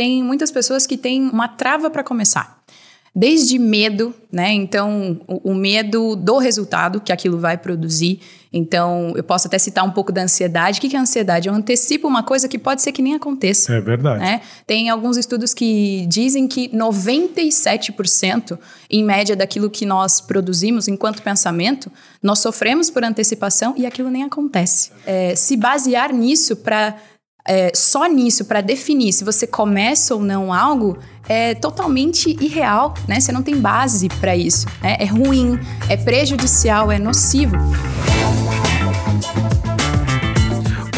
tem muitas pessoas que têm uma trava para começar. Desde medo, né? Então, o, o, medo do resultado que aquilo vai produzir. Então, eu posso até citar um pouco da ansiedade. O que é ansiedade? Eu antecipo uma coisa que pode ser que nem aconteça. É verdade. Né? Tem alguns estudos que dizem que 97%, em média, daquilo que nós produzimos enquanto pensamento, nós sofremos por antecipação e aquilo nem acontece. É, se basear nisso para é, só nisso para definir se você começa ou não algo é totalmente irreal, né? Você não tem base para isso. Né? É ruim, é prejudicial, é nocivo.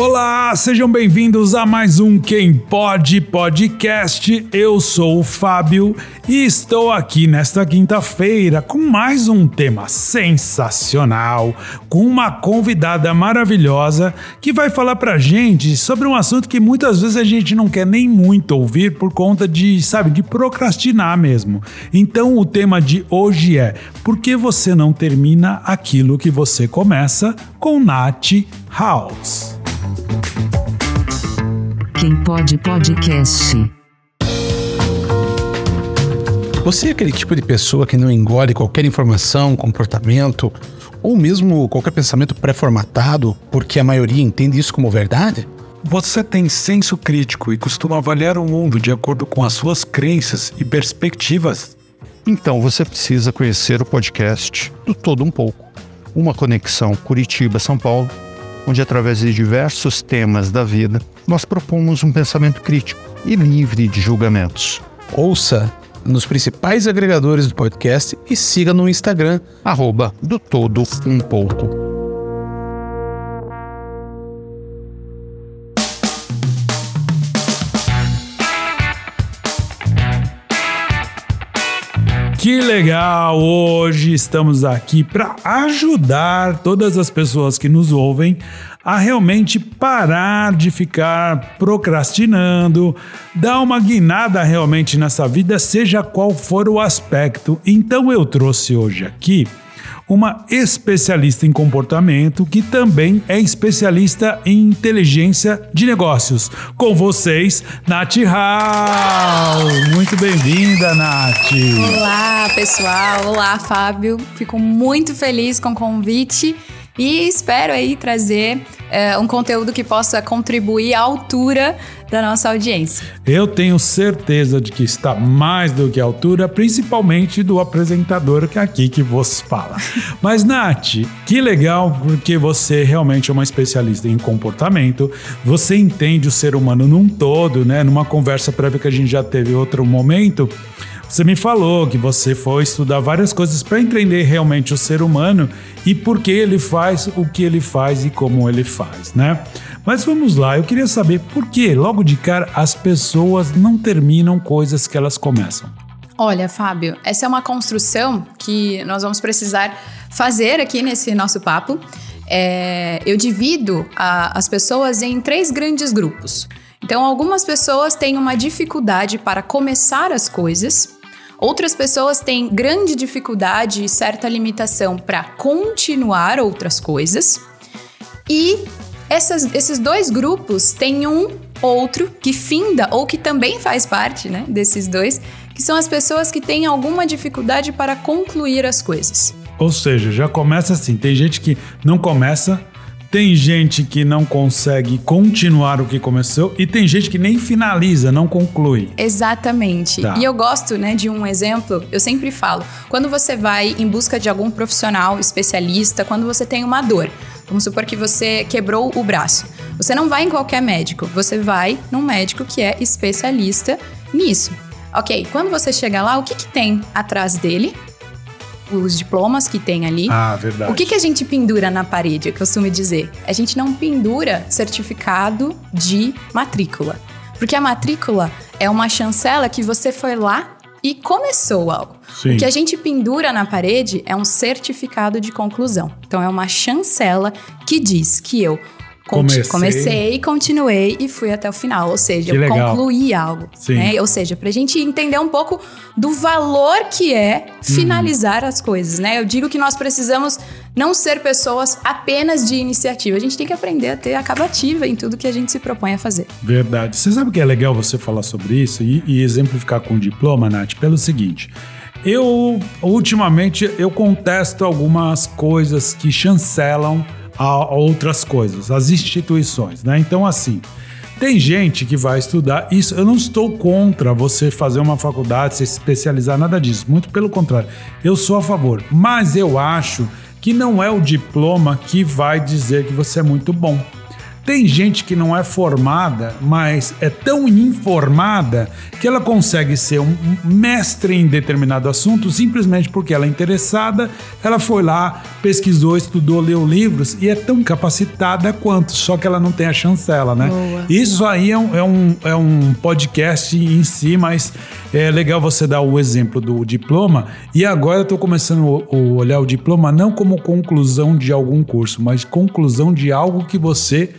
Olá, sejam bem-vindos a mais um Quem Pode Podcast. Eu sou o Fábio e estou aqui nesta quinta-feira com mais um tema sensacional, com uma convidada maravilhosa que vai falar pra gente sobre um assunto que muitas vezes a gente não quer nem muito ouvir por conta de, sabe, de procrastinar mesmo. Então o tema de hoje é: por que você não termina aquilo que você começa com Nath House? Quem pode podcast. Você é aquele tipo de pessoa que não engole qualquer informação, comportamento ou mesmo qualquer pensamento pré-formatado porque a maioria entende isso como verdade? Você tem senso crítico e costuma avaliar o mundo de acordo com as suas crenças e perspectivas? Então você precisa conhecer o podcast do Todo Um Pouco, uma conexão Curitiba-São Paulo onde, através de diversos temas da vida, nós propomos um pensamento crítico e livre de julgamentos. Ouça nos principais agregadores do podcast e siga no Instagram, arroba do todo um pouco. Que legal! Hoje estamos aqui para ajudar todas as pessoas que nos ouvem a realmente parar de ficar procrastinando, dar uma guinada realmente nessa vida, seja qual for o aspecto. Então eu trouxe hoje aqui uma especialista em comportamento que também é especialista em inteligência de negócios. Com vocês, Nath Hall. Muito bem-vinda, Nath. Olá, pessoal. Olá, Fábio. Fico muito feliz com o convite e espero aí trazer é, um conteúdo que possa contribuir à altura da nossa audiência. Eu tenho certeza de que está mais do que à altura, principalmente do apresentador que é aqui que vos fala. Mas, Nath, que legal, porque você realmente é uma especialista em comportamento, você entende o ser humano num todo, né? Numa conversa prévia que a gente já teve outro momento. Você me falou que você foi estudar várias coisas para entender realmente o ser humano e por que ele faz o que ele faz e como ele faz, né? Mas vamos lá, eu queria saber por que, logo de cara, as pessoas não terminam coisas que elas começam. Olha, Fábio, essa é uma construção que nós vamos precisar fazer aqui nesse nosso papo. É, eu divido a, as pessoas em três grandes grupos. Então, algumas pessoas têm uma dificuldade para começar as coisas, Outras pessoas têm grande dificuldade e certa limitação para continuar outras coisas. E essas, esses dois grupos têm um outro que finda ou que também faz parte né, desses dois, que são as pessoas que têm alguma dificuldade para concluir as coisas. Ou seja, já começa assim: tem gente que não começa, tem gente que não consegue continuar o que começou e tem gente que nem finaliza, não conclui. Exatamente. Tá. E eu gosto, né, de um exemplo, eu sempre falo, quando você vai em busca de algum profissional especialista, quando você tem uma dor, vamos supor que você quebrou o braço. Você não vai em qualquer médico, você vai num médico que é especialista nisso. Ok, quando você chega lá, o que, que tem atrás dele? Os diplomas que tem ali. Ah, verdade. O que, que a gente pendura na parede, eu costumo dizer? A gente não pendura certificado de matrícula. Porque a matrícula é uma chancela que você foi lá e começou algo. Sim. O que a gente pendura na parede é um certificado de conclusão. Então é uma chancela que diz que eu Comecei. Comecei, continuei e fui até o final. Ou seja, eu concluí algo. Né? Ou seja, para a gente entender um pouco do valor que é finalizar hum. as coisas, né? Eu digo que nós precisamos não ser pessoas apenas de iniciativa. A gente tem que aprender a ter acabativa em tudo que a gente se propõe a fazer. Verdade. Você sabe que é legal você falar sobre isso e, e exemplificar com o diploma, Nath, pelo seguinte. Eu, ultimamente, eu contesto algumas coisas que chancelam a, a outras coisas, as instituições, né? Então, assim, tem gente que vai estudar isso. Eu não estou contra você fazer uma faculdade, se especializar, nada disso. Muito pelo contrário. Eu sou a favor. Mas eu acho que não é o diploma que vai dizer que você é muito bom. Tem gente que não é formada, mas é tão informada que ela consegue ser um mestre em determinado assunto simplesmente porque ela é interessada, ela foi lá, pesquisou, estudou, leu livros e é tão capacitada quanto, só que ela não tem a chancela, né? Boa. Isso aí é um, é, um, é um podcast em si, mas é legal você dar o exemplo do diploma. E agora eu estou começando a olhar o diploma não como conclusão de algum curso, mas conclusão de algo que você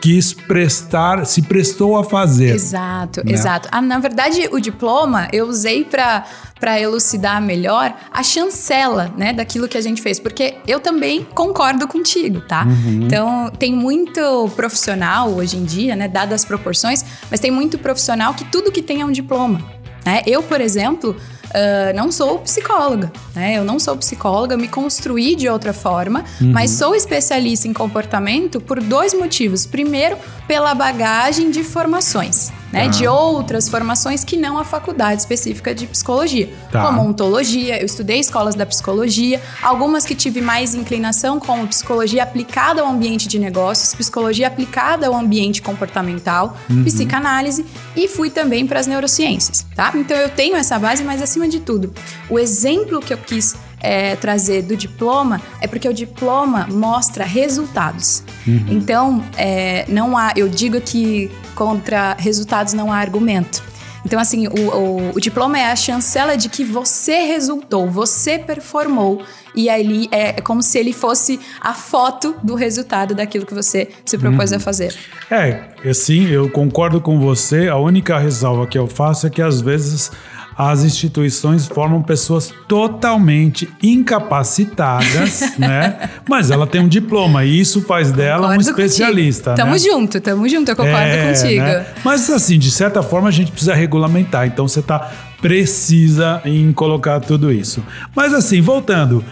quis prestar, se prestou a fazer. Exato, né? exato. Ah, na verdade, o diploma eu usei para elucidar melhor a chancela, né, daquilo que a gente fez, porque eu também concordo contigo, tá? Uhum. Então, tem muito profissional hoje em dia, né, dadas as proporções, mas tem muito profissional que tudo que tem é um diploma, né? Eu, por exemplo, Uh, não sou psicóloga, né? Eu não sou psicóloga, me construí de outra forma, Uhum. mas sou especialista em comportamento por dois motivos. Primeiro, pela bagagem de formações, né? Tá. De outras formações que não a faculdade específica de psicologia, Tá. como ontologia. Eu estudei escolas da psicologia, algumas que tive mais inclinação, como psicologia aplicada ao ambiente de negócios, psicologia aplicada ao ambiente comportamental, psicanálise e fui também para as neurociências, tá? Então eu tenho essa base, mas acima de tudo, o exemplo que eu quis é, trazer do diploma é porque o diploma mostra resultados. Então, é, não há, eu digo que contra resultados não há argumento. Então, assim, o, o- o diploma é a chancela de que você resultou, você performou. E ali é, é como se ele fosse a foto do resultado daquilo que você se propôs a fazer. É, assim, eu concordo com você. A única ressalva que eu faço é que às vezes as instituições formam pessoas totalmente incapacitadas, né? Mas ela tem um diploma e isso faz dela um Concordo especialista, contigo. Tamo né? junto, tamo junto, eu concordo É, contigo. né? Mas assim, de certa forma a gente precisa regulamentar. Então você tá precisa em colocar tudo isso. Mas assim, voltando.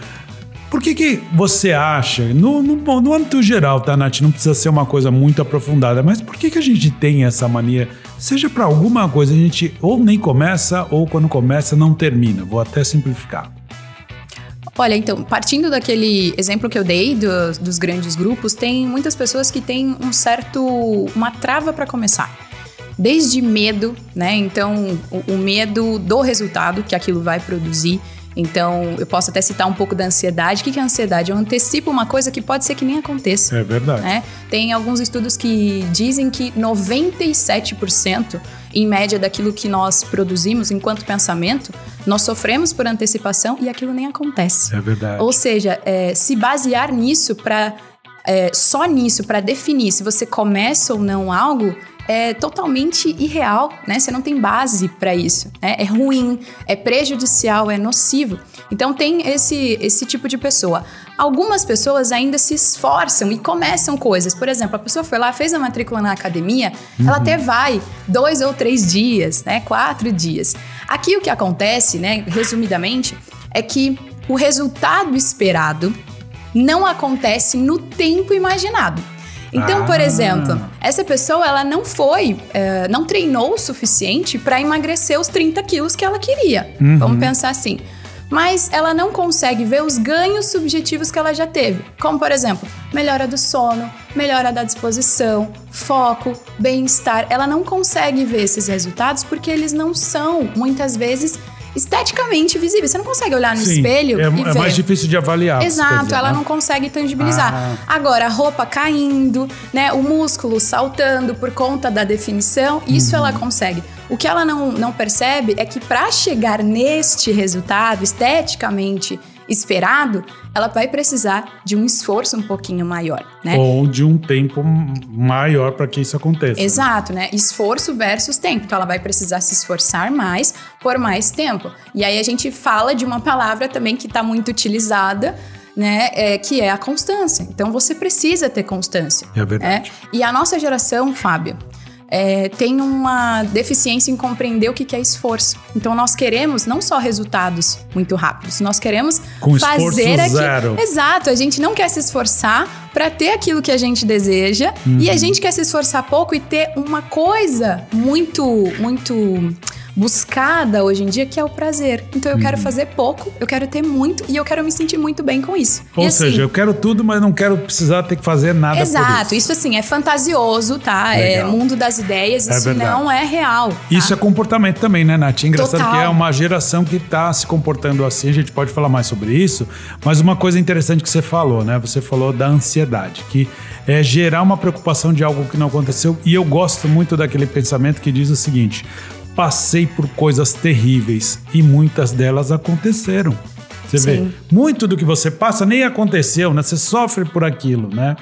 Por que, que você acha, no, no, no âmbito geral, tá, Nath? Não precisa ser uma coisa muito aprofundada, mas por que, que a gente tem essa mania? Seja para alguma coisa, a gente ou nem começa, ou quando começa, não termina. Vou até simplificar. Olha, então, partindo daquele exemplo que eu dei dos, dos grandes grupos, tem muitas pessoas que têm um certo. uma trava para começar. Desde medo, né? Então, o, o medo do resultado que aquilo vai produzir. Então, eu posso até citar um pouco da ansiedade. O que é ansiedade? Eu antecipo uma coisa que pode ser que nem aconteça. É verdade. né? Tem alguns estudos que dizem que 97% em média daquilo que nós produzimos enquanto pensamento, nós sofremos por antecipação e aquilo nem acontece. É verdade. Ou seja, é, se basear nisso para só nisso para definir se você começa ou não algo é totalmente irreal, né? Você não tem base para isso, né? É ruim, é prejudicial, é nocivo. Então tem esse esse tipo de pessoa. Algumas pessoas ainda se esforçam e começam coisas. Por exemplo, a pessoa foi lá, fez a matrícula na academia, ela até vai dois ou três dias, né? Quatro dias. Aqui o que acontece, né? Resumidamente, é que o resultado esperado não acontece no tempo imaginado. Então, por Ah. exemplo, essa pessoa ela não foi, eh, não treinou o suficiente para emagrecer os 30 quilos que ela queria. Vamos pensar assim. Mas ela não consegue ver os ganhos subjetivos que ela já teve. Como, por exemplo, melhora do sono, melhora da disposição, foco, bem-estar. Ela não consegue ver esses resultados porque eles não são, muitas vezes, esteticamente visíveis. Você não consegue olhar no Sim, espelho é, e é ver. mais difícil de avaliar. Exato, dizer, ela né? não consegue tangibilizar. Ah. Agora, a roupa caindo, né, o músculo saltando por conta da definição, isso Uhum. ela consegue. O que ela não, não percebe é que para chegar neste resultado esteticamente esperado, ela vai precisar de um esforço um pouquinho maior, né? Ou de um tempo maior para que isso aconteça. Exato, né? Esforço versus tempo. Então ela vai precisar se esforçar mais por mais tempo. E aí a gente fala de uma palavra também que está muito utilizada, né? É, que é a constância. Então você precisa ter constância. É verdade. E a nossa geração, Fábio, é, tem uma deficiência em compreender o que que é esforço. Então nós queremos não só resultados muito rápidos, nós queremos Com fazer aquilo. zero. Exato, a gente não quer se esforçar para ter aquilo que a gente deseja e Uhum. a gente quer se esforçar pouco e ter uma coisa muito, muito buscada hoje em dia que é o prazer. Então eu Uhum. quero fazer pouco, eu quero ter muito e eu quero me sentir muito bem com isso. Ou assim, seja, eu quero tudo, mas não quero precisar ter que fazer nada Exato, isso. isso assim é fantasioso, tá? É Legal. mundo das ideias, É isso verdade. não é real. tá? Isso é comportamento também, né, Nath? É engraçado Total. que é uma geração que tá se comportando assim, a gente pode falar mais sobre isso, mas uma coisa interessante que você falou, né? Você falou da ansiedade, que é gerar uma preocupação de algo que não aconteceu, e eu gosto muito daquele pensamento que diz o seguinte: passei por coisas terríveis e muitas delas aconteceram. Você vê, Sim. muito do que você passa nem aconteceu, né? Você sofre por aquilo, né?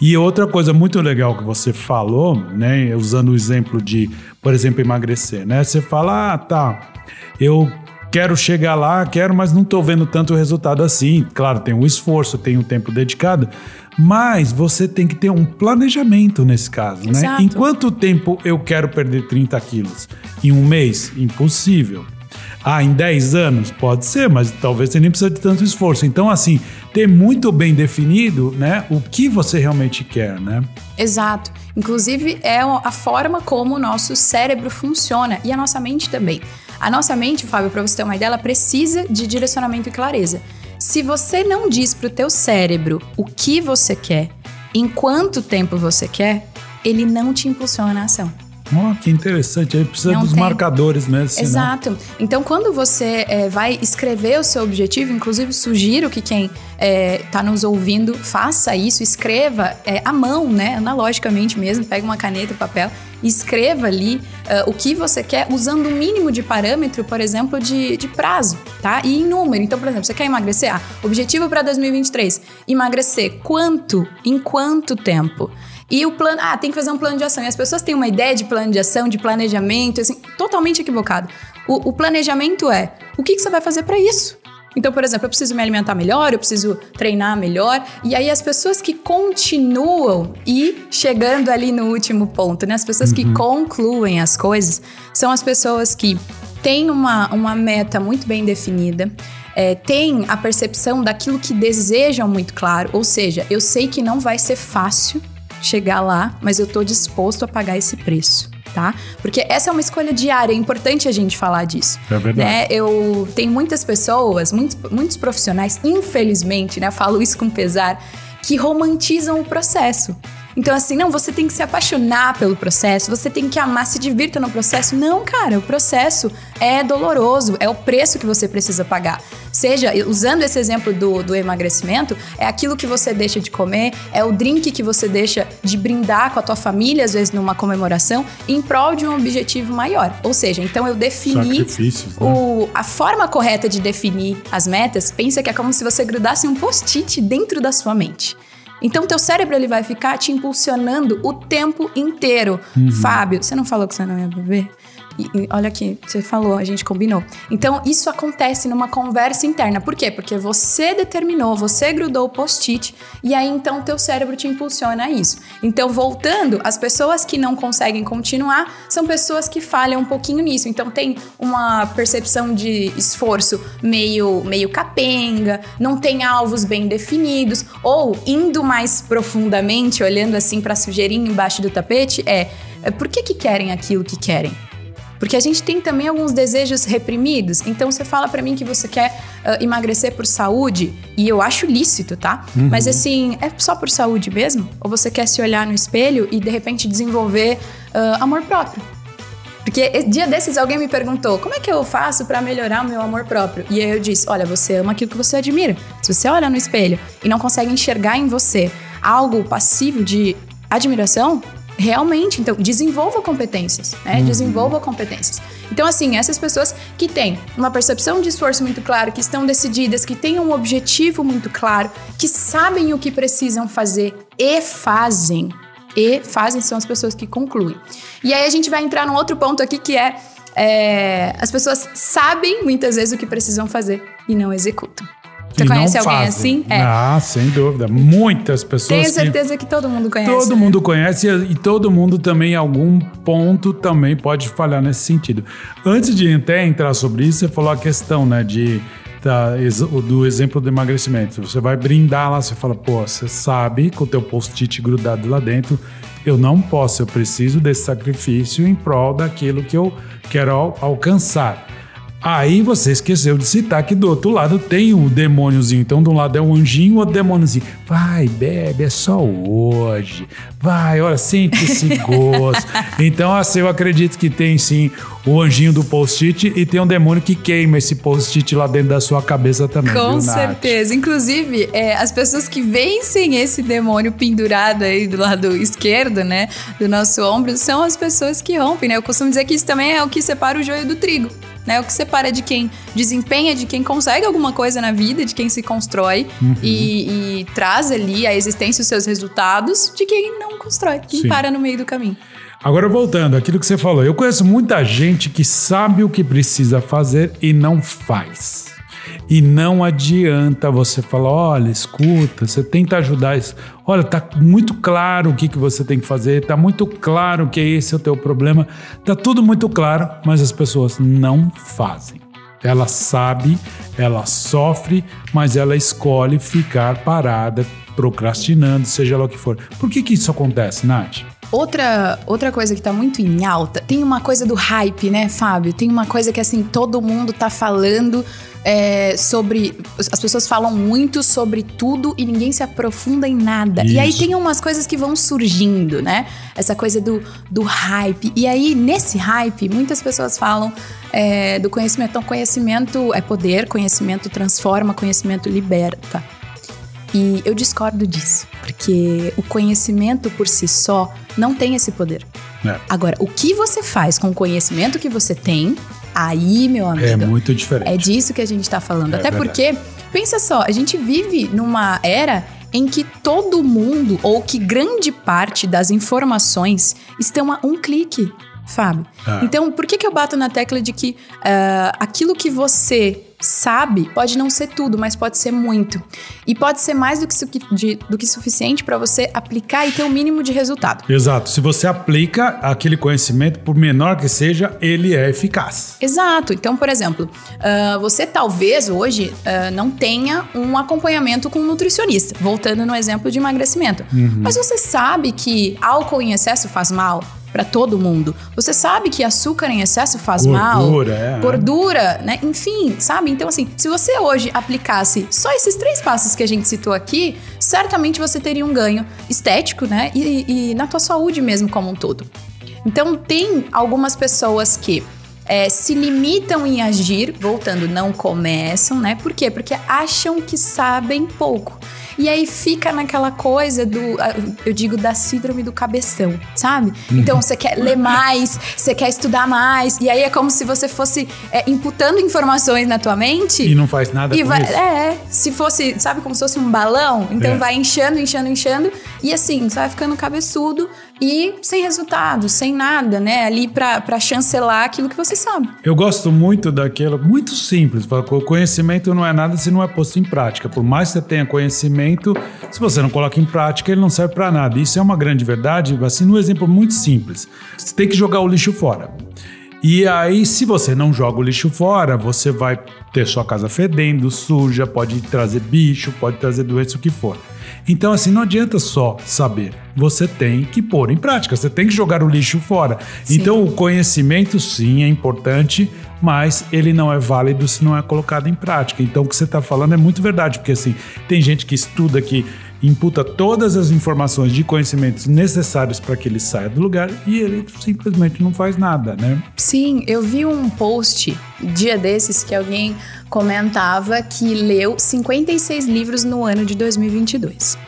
E outra coisa muito legal que você falou, né? Usando o exemplo de, por exemplo, emagrecer, né? Você fala, ah, tá, eu quero chegar lá, quero, mas não tô vendo tanto resultado assim. Claro, tem um esforço, tem um tempo dedicado, mas você tem que ter um planejamento nesse caso, né? Exato. Em quanto tempo eu quero perder 30 quilos? Em um mês? Impossível. Ah, em 10 anos? Pode ser, mas talvez você nem precisa de tanto esforço. Então, assim, ter muito bem definido, né, o que você realmente quer, né? Exato. Inclusive, é a forma como o nosso cérebro funciona e a nossa mente também. A nossa mente, Fábio, para você ter uma ideia, ela precisa de direcionamento e clareza. Se você não diz pro teu cérebro o que você quer, em quanto tempo você quer, ele não te impulsiona na ação. Ó, que interessante. Aí precisa Não dos tem. marcadores mesmo. senão- Exato. Então, quando você é, vai escrever o seu objetivo, inclusive sugiro que quem está nos ouvindo faça isso, escreva é, à mão, né? Analogicamente mesmo, pega uma caneta e papel escreva ali ah, o que você quer, usando o mínimo de parâmetro, por exemplo, de, de prazo, tá? E em número. Então, por exemplo, você quer emagrecer? Ah, objetivo para 2023: emagrecer quanto? Em quanto tempo? E o plano, ah, tem que fazer um plano de ação. E as pessoas têm uma ideia de plano de ação, de planejamento, assim, totalmente equivocado. O, o planejamento é o que, que você vai fazer para isso? Então, por exemplo, eu preciso me alimentar melhor, eu preciso treinar melhor. E aí, as pessoas que continuam e chegando ali no último ponto, né? As pessoas que concluem as coisas são as pessoas que têm uma, uma meta muito bem definida, é, têm a percepção daquilo que desejam muito claro. Ou seja, eu sei que não vai ser fácil chegar lá, mas eu tô disposto a pagar esse preço, tá? Porque essa é uma escolha diária, é importante a gente falar disso. É verdade. Né? Eu tenho muitas pessoas, muitos, muitos profissionais, infelizmente, né? Falo isso com pesar, que romantizam o processo. Então, assim, não, você tem que se apaixonar pelo processo, você tem que amar, se divirta no processo. Não, cara, o processo é doloroso, é o preço que você precisa pagar. Seja, usando esse exemplo do, do emagrecimento, é aquilo que você deixa de comer, é o drink que você deixa de brindar com a tua família, às vezes numa comemoração, em prol de um objetivo maior. Ou seja, então eu defini né? o, a forma correta de definir as metas, pensa que é como se você grudasse um post-it dentro da sua mente. Então, teu cérebro ele vai ficar te impulsionando o tempo inteiro. Fábio, você não falou que você não ia beber? E- e olha aqui, você falou, a gente combinou. Então, isso acontece numa conversa interna. Por quê? Porque você determinou, você grudou o post-it e aí então teu cérebro te impulsiona a isso. Então, voltando, as pessoas que não conseguem continuar são pessoas que falham um pouquinho nisso. Então, tem uma percepção de esforço meio, meio capenga, não tem alvos bem definidos, ou indo mais profundamente, olhando assim para sujeirinha embaixo do tapete, é, é por que, que querem aquilo que querem? Porque a gente tem também alguns desejos reprimidos. Então você fala pra mim que você quer ah, emagrecer por saúde, e eu acho lícito, tá? Mas assim, é só por saúde mesmo? Ou você quer se olhar no espelho e de repente desenvolver ah, amor próprio? Porque dia desses alguém me perguntou: como é que eu faço pra melhorar o meu amor próprio? E aí eu disse: olha, você ama aquilo que você admira. Se você olha no espelho e não consegue enxergar em você algo passivo de admiração, realmente, então, desenvolva competências, né? Desenvolva competências. Então, assim, essas pessoas que têm uma percepção de esforço muito claro, que estão decididas, que têm um objetivo muito claro, que sabem o que precisam fazer e fazem, e fazem são as pessoas que concluem. E aí a gente vai entrar num outro ponto aqui que é, é, as pessoas sabem muitas vezes o que precisam fazer e não executam. Você e conhece alguém fazem. assim? É. Ah, sem dúvida. Muitas pessoas Tenho que certeza que todo mundo conhece. todo né? mundo conhece e todo mundo também, em algum ponto, também pode falhar nesse sentido. Antes de até entrar sobre isso, você falou a questão, né, de da- do exemplo do emagrecimento. Você vai brindar lá, você fala, pô, você sabe, com o teu post-it grudado lá dentro, eu não posso, eu preciso desse sacrifício em prol daquilo que eu quero al- alcançar. Aí você esqueceu de citar que do outro lado tem o demôniozinho. Então, de um lado é um anjinho, o outro demôniozinho. Vai, bebe, é só hoje. Vai, olha, sente esse gosto. então, assim, eu acredito que tem sim o anjinho do post-it e tem um demônio que queima esse post-it lá dentro da sua cabeça também. Com viu, certeza. Inclusive, é, as pessoas que vencem esse demônio pendurado aí do lado esquerdo, né? Do nosso ombro, são as pessoas que rompem, né? Eu costumo dizer que isso também é o que separa o joio do trigo. Né, o que separa de quem desempenha, de quem consegue alguma coisa na vida, de quem se constrói Uhum. e, e traz ali a existência os seus resultados, de quem não constrói, quem Sim. para no meio do caminho. Agora voltando, aquilo que você falou, eu conheço muita gente que sabe o que precisa fazer e não faz. E não adianta você falar, olha, escuta, você tenta ajudar isso. Olha, tá muito claro o que, que você tem que fazer, tá muito claro que esse é o teu problema, tá tudo muito claro, mas as pessoas não fazem. Ela sabe, ela sofre, mas ela escolhe ficar parada, procrastinando, seja lá o que for. Por que, que isso acontece, Nath? Outra, outra coisa que tá muito em alta, tem uma coisa do hype, né, Fábio? Tem uma coisa que, assim, todo mundo tá falando é, sobre. As pessoas falam muito sobre tudo e ninguém se aprofunda em nada. E aí Isso. tem umas coisas que vão surgindo, né? Essa coisa do, do hype. E aí, nesse hype, muitas pessoas falam é, do conhecimento. Então, conhecimento é poder, conhecimento transforma, conhecimento liberta. E eu discordo disso, porque o conhecimento por si só não tem esse poder. É. Agora, o que você faz com o conhecimento que você tem, aí, meu amigo, É muito diferente. é disso que a gente tá falando. É Até verdade. porque, pensa só, a gente vive numa era em que todo mundo, ou que grande parte das informações estão a um clique, Fábio. Ah. Então, por que, que eu bato na tecla de que ah, aquilo que você sabe pode não ser tudo, mas pode ser muito. E pode ser mais do que, su- de- do que suficiente para você aplicar e ter o mínimo de resultado. Exato. Se você aplica aquele conhecimento, por menor que seja, ele é eficaz. Exato. Então, por exemplo, ah, você talvez hoje ah, não tenha um acompanhamento com um nutricionista, voltando no exemplo de emagrecimento. Mas você sabe que álcool em excesso faz mal para todo mundo. Você sabe que açúcar em excesso faz mal. Gordura, é. Gordura, né? Enfim, sabe? Então, assim, se você hoje aplicasse só esses três passos que a gente citou aqui, certamente você teria um ganho estético, né? E, e na tua saúde mesmo como um todo. Então, tem algumas pessoas que é, se limitam em agir, voltando, não começam, né? Por quê? Porque acham que sabem pouco. E aí fica naquela coisa do, eu digo, da síndrome do cabeção, sabe? Então você quer ler mais, você quer estudar mais, e aí é como se você fosse é, imputando informações na tua mente. E não faz nada E com vai, isso. é, se fosse, sabe, como se fosse um balão, então É. vai inchando, inchando, inchando, e assim, você vai ficando cabeçudo e sem resultado, sem nada, né? Ali pra, pra chancelar aquilo que você sabe. Eu gosto muito daquilo, muito simples. O conhecimento não é nada se não é posto em prática. Por mais que você tenha conhecimento, se você não coloca em prática, ele não serve para nada. Isso é uma grande verdade, assim, num exemplo muito simples. Você tem que jogar o lixo fora. E aí, se você não joga o lixo fora, você vai ter sua casa fedendo, suja, pode trazer bicho, pode trazer doença, o que for. Então, assim, não adianta só saber. Você tem que pôr em prática, você tem que jogar o lixo fora. Então, o conhecimento, sim, é importante, mas ele não é válido se não é colocado em prática. Então, o que você está falando é muito verdade, porque, assim, tem gente que estuda que imputa todas as informações de conhecimentos necessários para que ele saia do lugar e ele simplesmente não faz nada, né? Sim, eu vi um post dia desses que alguém comentava que leu 56 livros no ano de 2022.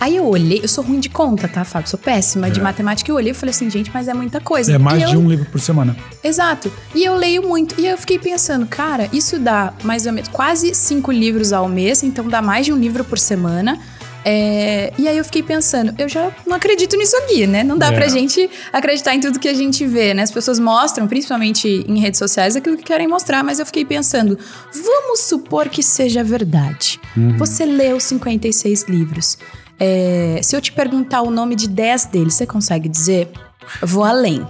Aí eu olhei, eu sou ruim de conta, tá, Fábio? Sou péssima de É. matemática. Eu olhei e falei assim, gente, mas é muita coisa. É mais de um livro por semana. Exato. E eu leio muito. E eu fiquei pensando, cara, isso dá mais ou menos quase cinco livros ao mês, então dá mais de um livro por semana. É, e aí eu fiquei pensando, eu já não acredito nisso aqui, né? Não dá É. pra gente acreditar em tudo que a gente vê, né? As pessoas mostram, principalmente em redes sociais, aquilo que querem mostrar, mas eu fiquei pensando, vamos supor que seja verdade. Você leu 56 livros. É, se eu te perguntar o nome de 10 deles, você consegue dizer? Vou além.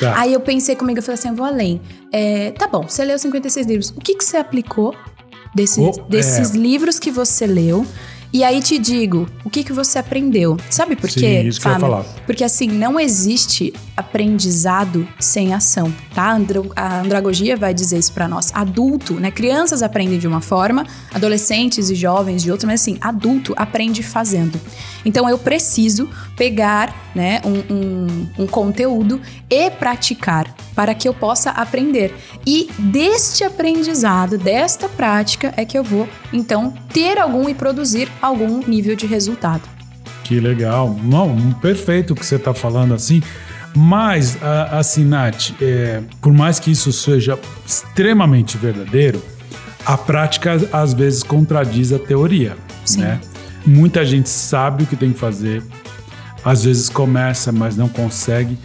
Tá. Aí eu pensei comigo, eu falei assim, eu vou além. É, tá bom, você leu 56 livros. O que, que você aplicou desses, Oh, desses livros que você leu? E aí te digo, o que, que você aprendeu? Sabe por Sim, quê, isso que eu ia falar. Porque assim, não existe aprendizado sem ação, tá? A andro- A andragogia vai dizer isso pra nós. Adulto, né? Crianças aprendem de uma forma, adolescentes e jovens de outra, mas assim, adulto aprende fazendo. Então eu preciso pegar, né, um, um- um conteúdo e praticar para que eu possa aprender. E deste aprendizado, desta prática, é que eu vou, então, ter algum e produzir algum nível de resultado. Que legal. Não, perfeito o que você está falando assim. Mas, assim, Nath, é, por mais que isso seja extremamente verdadeiro, a prática às vezes contradiz a teoria. Sim. Né? Muita gente sabe o que tem que fazer, às vezes começa, mas não consegue.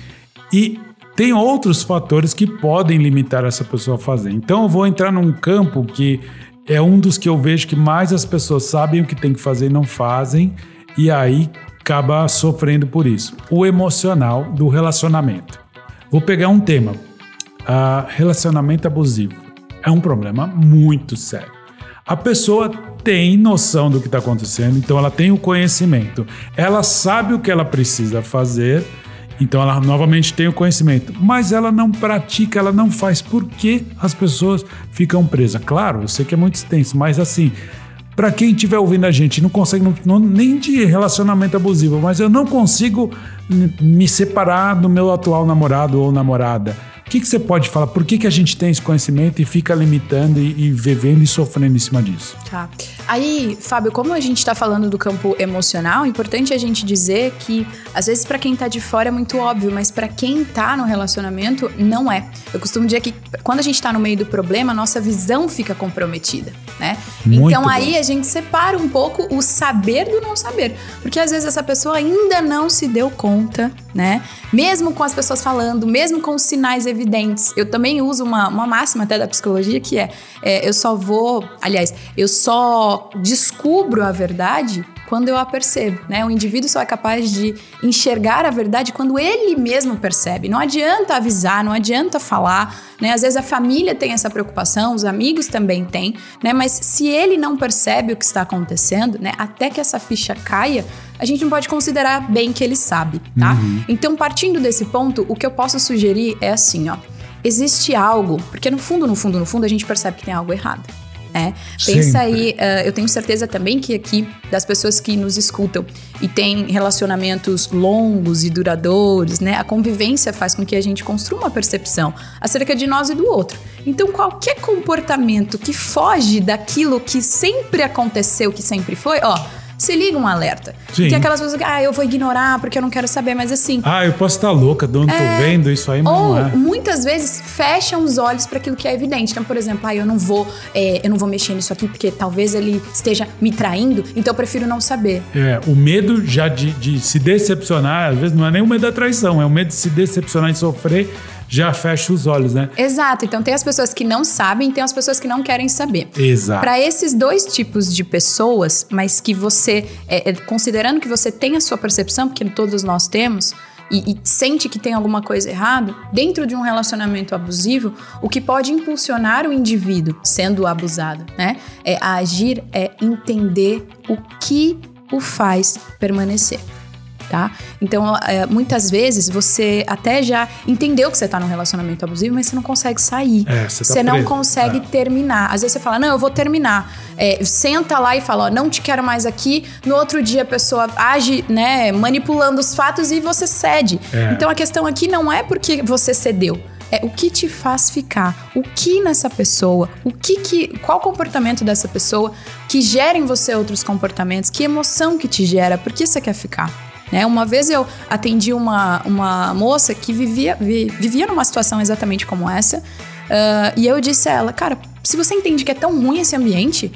E tem outros fatores que podem limitar essa pessoa a fazer. Então eu vou entrar num campo que é um dos que eu vejo que mais as pessoas sabem o que tem que fazer e não fazem, e aí acaba sofrendo por isso. O emocional do relacionamento. Vou pegar um tema. Ah, relacionamento abusivo. É um problema muito sério. A pessoa tem noção do que está acontecendo, então ela tem o conhecimento. Ela sabe o que ela precisa fazer, então ela novamente tem o conhecimento. Mas ela não pratica, ela não faz. Por que as pessoas ficam presas? Claro, eu sei que é muito extenso, mas assim, para quem estiver ouvindo a gente, não consegue não- nem de relacionamento abusivo, mas eu não consigo me separar do meu atual namorado ou namorada. O que, que você pode falar? Por que, que a gente tem esse conhecimento e fica limitando e, e vivendo e sofrendo em cima disso? Tá. Aí, Fábio, como a gente está falando do campo emocional, é importante a gente dizer que às vezes para quem tá de fora é muito óbvio, mas para quem tá no relacionamento não é. Eu costumo dizer que quando a gente tá no meio do problema, a nossa visão fica comprometida, né? Muito então bom. aí a gente separa um pouco o saber do não saber, porque às vezes essa pessoa ainda não se deu conta, né? Mesmo com as pessoas falando, mesmo com os sinais evidentes. Eu também uso uma, uma máxima até da psicologia que é, é, eu só vou, aliás, eu só descubro a verdade quando eu a percebo, né? O indivíduo só é capaz de enxergar a verdade quando ele mesmo percebe. Não adianta avisar, não adianta falar, né? Às vezes a família tem essa preocupação, os amigos também têm, né? Mas se ele não percebe o que está acontecendo, né? Até que essa ficha caia, a gente não pode considerar bem que ele sabe, tá? Então, partindo desse ponto, o que eu posso sugerir é assim, ó. Existe algo, porque no fundo, no fundo, no fundo, a gente percebe que tem algo errado. É, pensa aí, eh, eu tenho certeza também que aqui, das pessoas que nos escutam e têm relacionamentos longos e duradouros, né? A convivência faz com que a gente construa uma percepção acerca de nós e do outro. Então, qualquer comportamento que foge daquilo que sempre aconteceu, que sempre foi, ó, se liga um alerta. Sim. Tem aquelas pessoas que, ah, eu vou ignorar porque eu não quero saber, mas assim, Ah, eu posso estar louca, não tô vendo isso aí, mas ou não é. muitas vezes fecham os olhos para aquilo que é evidente. Então, por exemplo, ah, eu não vou, é, eu não vou mexer nisso aqui porque talvez ele esteja me traindo, então eu prefiro não saber. É, o medo já de, de se decepcionar, às vezes não é nem o medo da traição, é o medo de se decepcionar e sofrer, já fecha os olhos, né? Exato. Então tem as pessoas que não sabem, tem as pessoas que não querem saber. Exato. Para esses dois tipos de pessoas, mas que você, é, é, considerando que você tem a sua percepção, porque todos nós temos, e, e sente que tem alguma coisa errada, dentro de um relacionamento abusivo, o que pode impulsionar o indivíduo sendo abusado, né? É a agir, é entender o que o faz permanecer. Tá? Então, é, muitas vezes você até já entendeu que você tá num relacionamento abusivo, mas você não consegue sair. É, você tá não preso. consegue É. terminar. Às vezes você fala, não, eu vou terminar. É, senta lá e fala, ó, não te quero mais aqui. No outro dia a pessoa age, né, manipulando os fatos e você cede. É. Então a questão aqui não é porque você cedeu. É o que te faz ficar, o que nessa pessoa, o que que, qual comportamento dessa pessoa que gera em você outros comportamentos, que emoção que te gera, por que você quer ficar? Né? Uma vez eu atendi uma, uma moça que vivia, vi- vivia numa situação exatamente como essa, ah, e eu disse a ela, cara, se você entende que é tão ruim esse ambiente,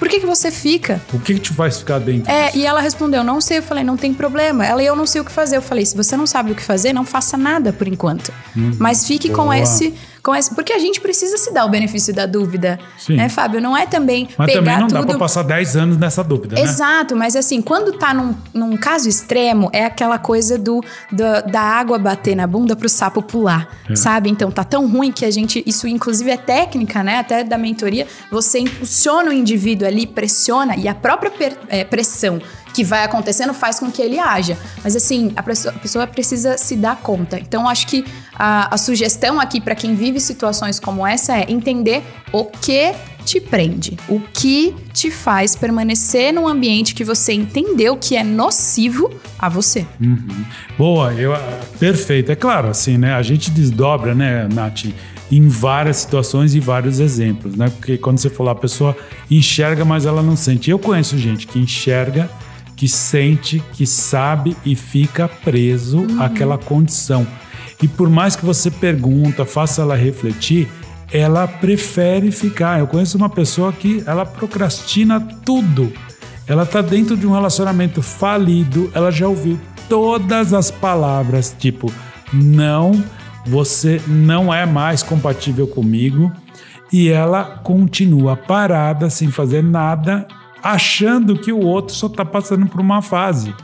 Por que, que você fica? O que, que te faz ficar dentro? É, disso? e ela respondeu, não sei. Eu falei, não tem problema. Ela, eu não sei o que fazer. Eu falei, se você não sabe o que fazer, não faça nada por enquanto. Mas fique com Boa. esse, com esse... Porque a gente precisa se dar o benefício da dúvida, Sim. né, Fábio? Não é também Mas pegar também não tudo... dá pra passar 10 anos nessa dúvida, né? Exato, mas assim, quando tá num, num caso extremo, é aquela coisa do, do- da água bater na bunda pro sapo pular, É. sabe? Então tá tão ruim que a gente. Isso, inclusive, é técnica, né? Até da mentoria. Você impulsiona o indivíduo ali, pressiona, e a própria per- é, pressão que vai acontecendo faz com que ele haja. Mas assim, a pessoa, a pessoa precisa se dar conta. Então, acho que a, a sugestão aqui para quem vive situações como essa é entender o que te prende, o que te faz permanecer num ambiente que você entendeu que é nocivo a você. Uhum. Boa, eu, ah, perfeito. É claro, assim, né? A gente desdobra, né, Nath, em várias situações e vários exemplos, né? Porque quando você falou, a pessoa enxerga, mas ela não sente. Eu conheço gente que enxerga, que sente, que sabe e fica preso àquela condição. E por mais que você pergunta, faça ela refletir, ela prefere ficar. Eu conheço uma pessoa que ela procrastina tudo. Ela tá dentro de um relacionamento falido, ela já ouviu todas as palavras, tipo, não, você não é mais compatível comigo, e ela continua parada, sem fazer nada, achando que o outro só tá passando por uma fase.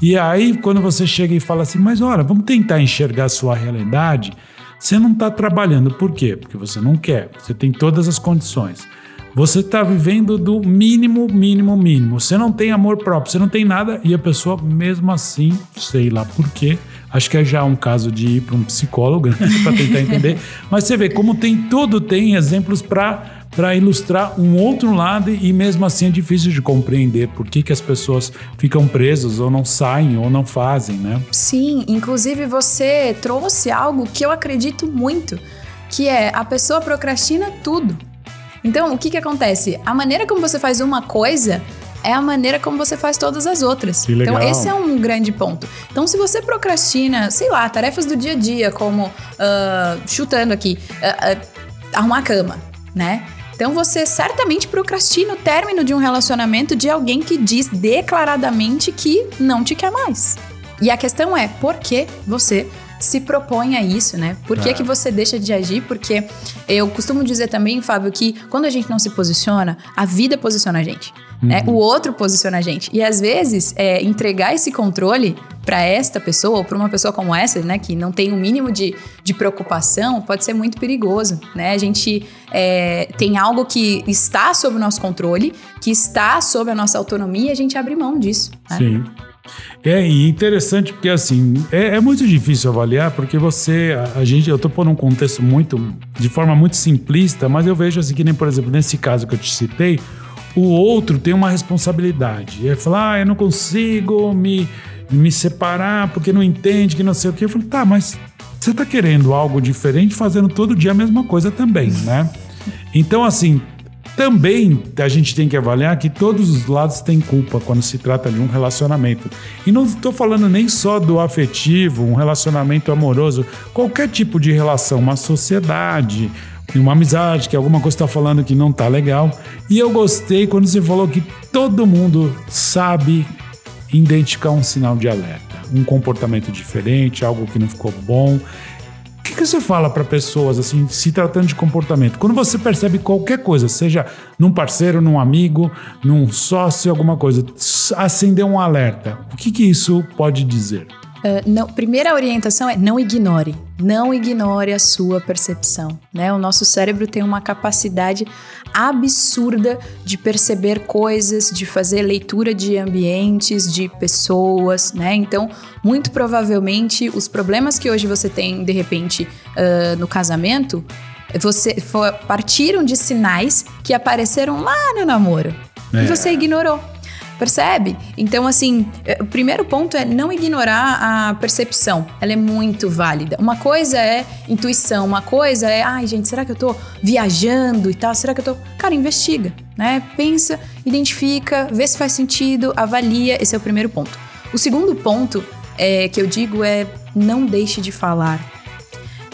E aí, quando você chega e fala assim, mas olha, vamos tentar enxergar a sua realidade, você não está trabalhando. Por quê? Porque você não quer. Você tem todas as condições. Você está vivendo do mínimo, mínimo, mínimo. Você não tem amor próprio, você não tem nada. E a pessoa, mesmo assim, sei lá por quê. Acho que é já um caso de ir para um psicólogo para tentar entender. Mas você vê como tem tudo, tem exemplos para para ilustrar um outro lado e mesmo assim é difícil de compreender por que, que as pessoas ficam presas ou não saem ou não fazem, né? Sim, inclusive você trouxe algo que eu acredito muito, que é a pessoa procrastina tudo. Então, o que que acontece? A maneira como você faz uma coisa é a maneira como você faz todas as outras. Que legal. Então, esse é um grande ponto. Então, se você procrastina, sei lá, tarefas do dia a dia, como ah, chutando aqui, ah, ah, arrumar a cama, né? Então você certamente procrastina o término de um relacionamento de alguém que diz declaradamente que não te quer mais. E a questão é por que você se propõe a isso, né? Por que, É. que você deixa de agir? Porque eu costumo dizer também, Fábio, que quando a gente não se posiciona, a vida posiciona a gente. Né? O outro posiciona a gente. E às vezes, é, entregar esse controle para esta pessoa ou para uma pessoa como essa, né, que não tem o mínimo de, de preocupação, pode ser muito perigoso, né? A gente é, tem algo que está sob o nosso controle, que está sob a nossa autonomia, e a gente abre mão disso. Né? Sim. É interessante porque assim é, é muito difícil avaliar porque você a, a gente eu tô pondo um contexto muito de forma muito simplista, mas eu vejo assim que nem por exemplo nesse caso que eu te citei, o outro tem uma responsabilidade. É falar, ah, eu não consigo me me separar porque não entende que não sei o que. Eu falei, tá, mas você tá querendo algo diferente fazendo todo dia a mesma coisa também, né? Então assim também a gente tem que avaliar que todos os lados têm culpa quando se trata de um relacionamento. E não estou falando nem só do afetivo, um relacionamento amoroso, qualquer tipo de relação, uma sociedade, uma amizade, que alguma coisa está falando que não tá legal. E eu gostei quando você falou que todo mundo sabe identificar um sinal de alerta, um comportamento diferente, algo que não ficou bom. Que, que você fala para pessoas, assim, se tratando de comportamento? Quando você percebe qualquer coisa, seja num parceiro, num amigo, num sócio, alguma coisa, acender um alerta, o que, que isso pode dizer? Uh, não, primeira orientação é não ignore. Não ignore a sua percepção. Né? O nosso cérebro tem uma capacidade absurda de perceber coisas, de fazer leitura de ambientes, de pessoas. Né? Então, muito provavelmente, os problemas que hoje você tem, de repente, uh, no casamento, você fo- partiram de sinais que apareceram lá no namoro. É. E você ignorou. Percebe? Então, assim, é, o primeiro ponto é não ignorar a percepção. Ela é muito válida. Uma coisa é intuição, uma coisa é, ai, gente, será que eu tô viajando e tal? Será que eu tô. Cara, investiga, né? Pensa, identifica, vê se faz sentido, avalia. Esse é o primeiro ponto. O segundo ponto é, que eu digo é não deixe de falar.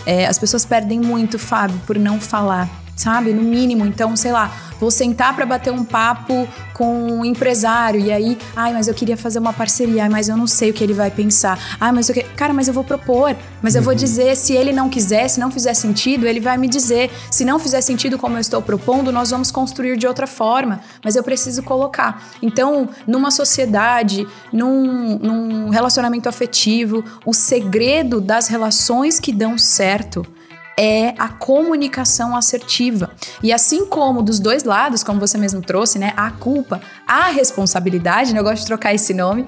É, as pessoas perdem muito, Fábio, por não falar. Sabe? No mínimo. Então, sei lá, vou sentar para bater um papo com um empresário e aí, ai, mas eu queria fazer uma parceria, ai, mas eu não sei o que ele vai pensar. Ai, mas eu que... cara, mas eu vou propor, mas eu vou dizer se ele não quiser, se não fizer sentido, ele vai me dizer. Se não fizer sentido como eu estou propondo, nós vamos construir de outra forma, mas eu preciso colocar. Então, numa sociedade, num, num relacionamento afetivo, o segredo das relações que dão certo é a comunicação assertiva. E assim como dos dois lados, como você mesmo trouxe, né, a culpa, a responsabilidade, né, eu gosto de trocar esse nome, uh,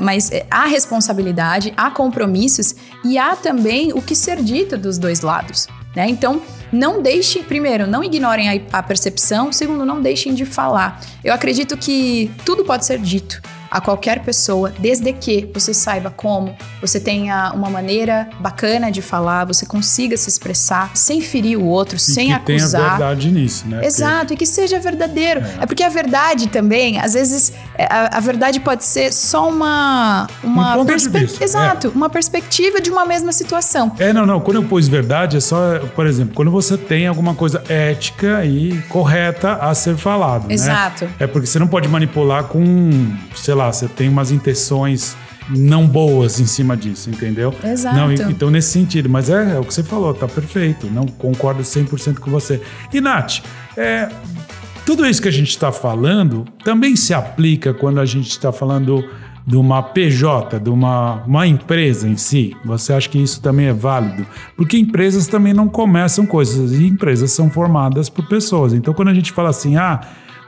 mas há responsabilidade, há compromissos e há também o que ser dito dos dois lados. Né? Então, não deixem, primeiro, não ignorem a, a percepção, segundo, não deixem de falar. Eu acredito que tudo pode ser dito a qualquer pessoa, desde que você saiba como, você tenha uma maneira bacana de falar, você consiga se expressar sem ferir o outro, e sem que acusar. Tenha verdade nisso, né? Exato, porque... e que seja verdadeiro. É. é. porque a verdade também, às vezes, é, a, a verdade pode ser só uma uma um perspe... Exato, é. uma perspectiva de uma mesma situação. É, não, não. Quando eu pus verdade, é só, por exemplo, quando você tem alguma coisa ética e correta a ser falado. Né? Exato. Né? É porque você não pode manipular com, sei lá, lá, você tem umas intenções não boas em cima disso, entendeu? Exato. Não, então, nesse sentido, mas é, é, o que você falou, tá perfeito. Não concordo 100% com você. E, Nath, é, tudo isso que a gente está falando também se aplica quando a gente está falando de uma PJ, de uma, uma empresa em si? Você acha que isso também é válido? Porque empresas também não começam coisas, e empresas são formadas por pessoas. Então, quando a gente fala assim, ah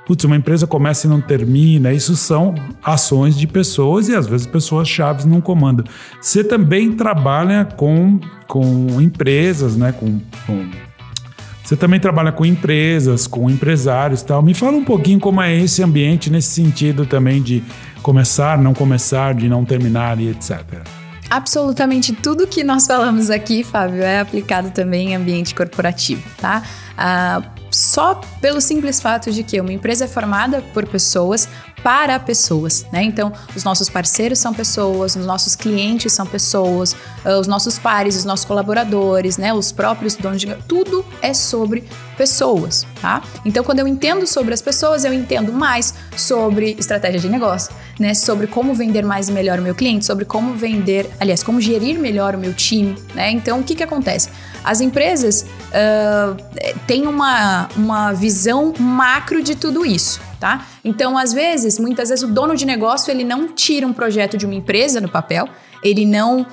putz, uma empresa começa e não termina, isso são ações de pessoas e às vezes pessoas chaves num comando. Você também trabalha com, com empresas, né? Com, com, você também trabalha com empresas, com empresários e tal. Me fala um pouquinho como é esse ambiente nesse sentido também de começar, não começar, de não terminar e etc. Absolutamente tudo que nós falamos aqui, Fábio, é aplicado também em ambiente corporativo, tá? Ah, só pelo simples fato de que uma empresa é formada por pessoas para pessoas, né? Então, os nossos parceiros são pessoas, os nossos clientes são pessoas, ah, os nossos pares, os nossos colaboradores, né? Os próprios donos de tudo é sobre pessoas, tá? Então, quando eu entendo sobre as pessoas, eu entendo mais sobre estratégia de negócio, né? Sobre como vender mais e melhor o meu cliente, sobre como vender, aliás, como gerir melhor o meu time, né? Então, o que que acontece? As empresas uh, têm uma, uma visão macro de tudo isso, tá? Então, às vezes, muitas vezes o dono de negócio ele não tira um projeto de uma empresa no papel, ele não uh,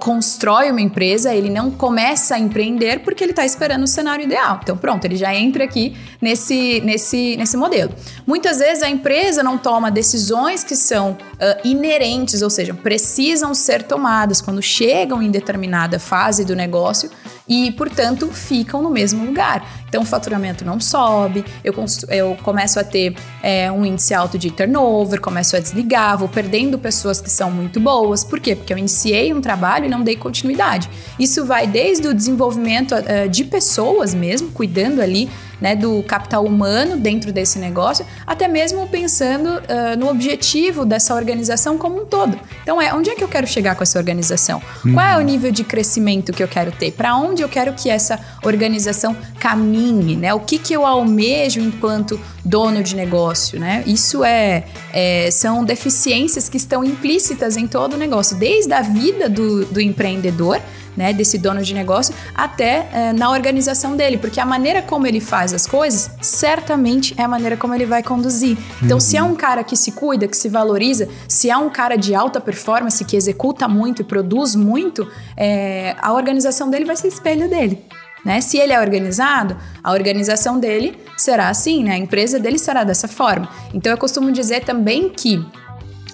constrói uma empresa, ele não começa a empreender porque ele está esperando o cenário ideal. Então, pronto, ele já entra aqui nesse, nesse, nesse modelo. Muitas vezes a empresa não toma decisões que são uh, inerentes, ou seja, precisam ser tomadas quando chegam em determinada fase do negócio e, portanto, ficam no mesmo lugar. Então, o faturamento não sobe, eu, eu começo a ter é, um índice alto de turnover, começo a desligar, vou perdendo pessoas que são muito boas. Por quê? Porque eu iniciei um trabalho e não dei continuidade. Isso vai desde o desenvolvimento uh, de pessoas mesmo, cuidando ali né, do capital humano dentro desse negócio, até mesmo pensando uh, no objetivo dessa organização como um todo. Então, é onde é que eu quero chegar com essa organização? Uhum. Qual é o nível de crescimento que eu quero ter? Para onde eu quero que essa organização caminhe? Né? O que, que eu almejo enquanto dono de negócio? Né? Isso é, é são deficiências que estão implícitas em todo o negócio, desde a vida do, do empreendedor né, desse dono de negócio, até é, na organização dele, porque a maneira como ele faz as coisas, certamente é a maneira como ele vai conduzir. Então, uhum. se é um cara que se cuida, que se valoriza, se é um cara de alta performance, que executa muito e produz muito, é, a organização dele vai ser espelho dele. Né? Se ele é organizado, a organização dele será assim, né? a empresa dele será dessa forma. Então, eu costumo dizer também que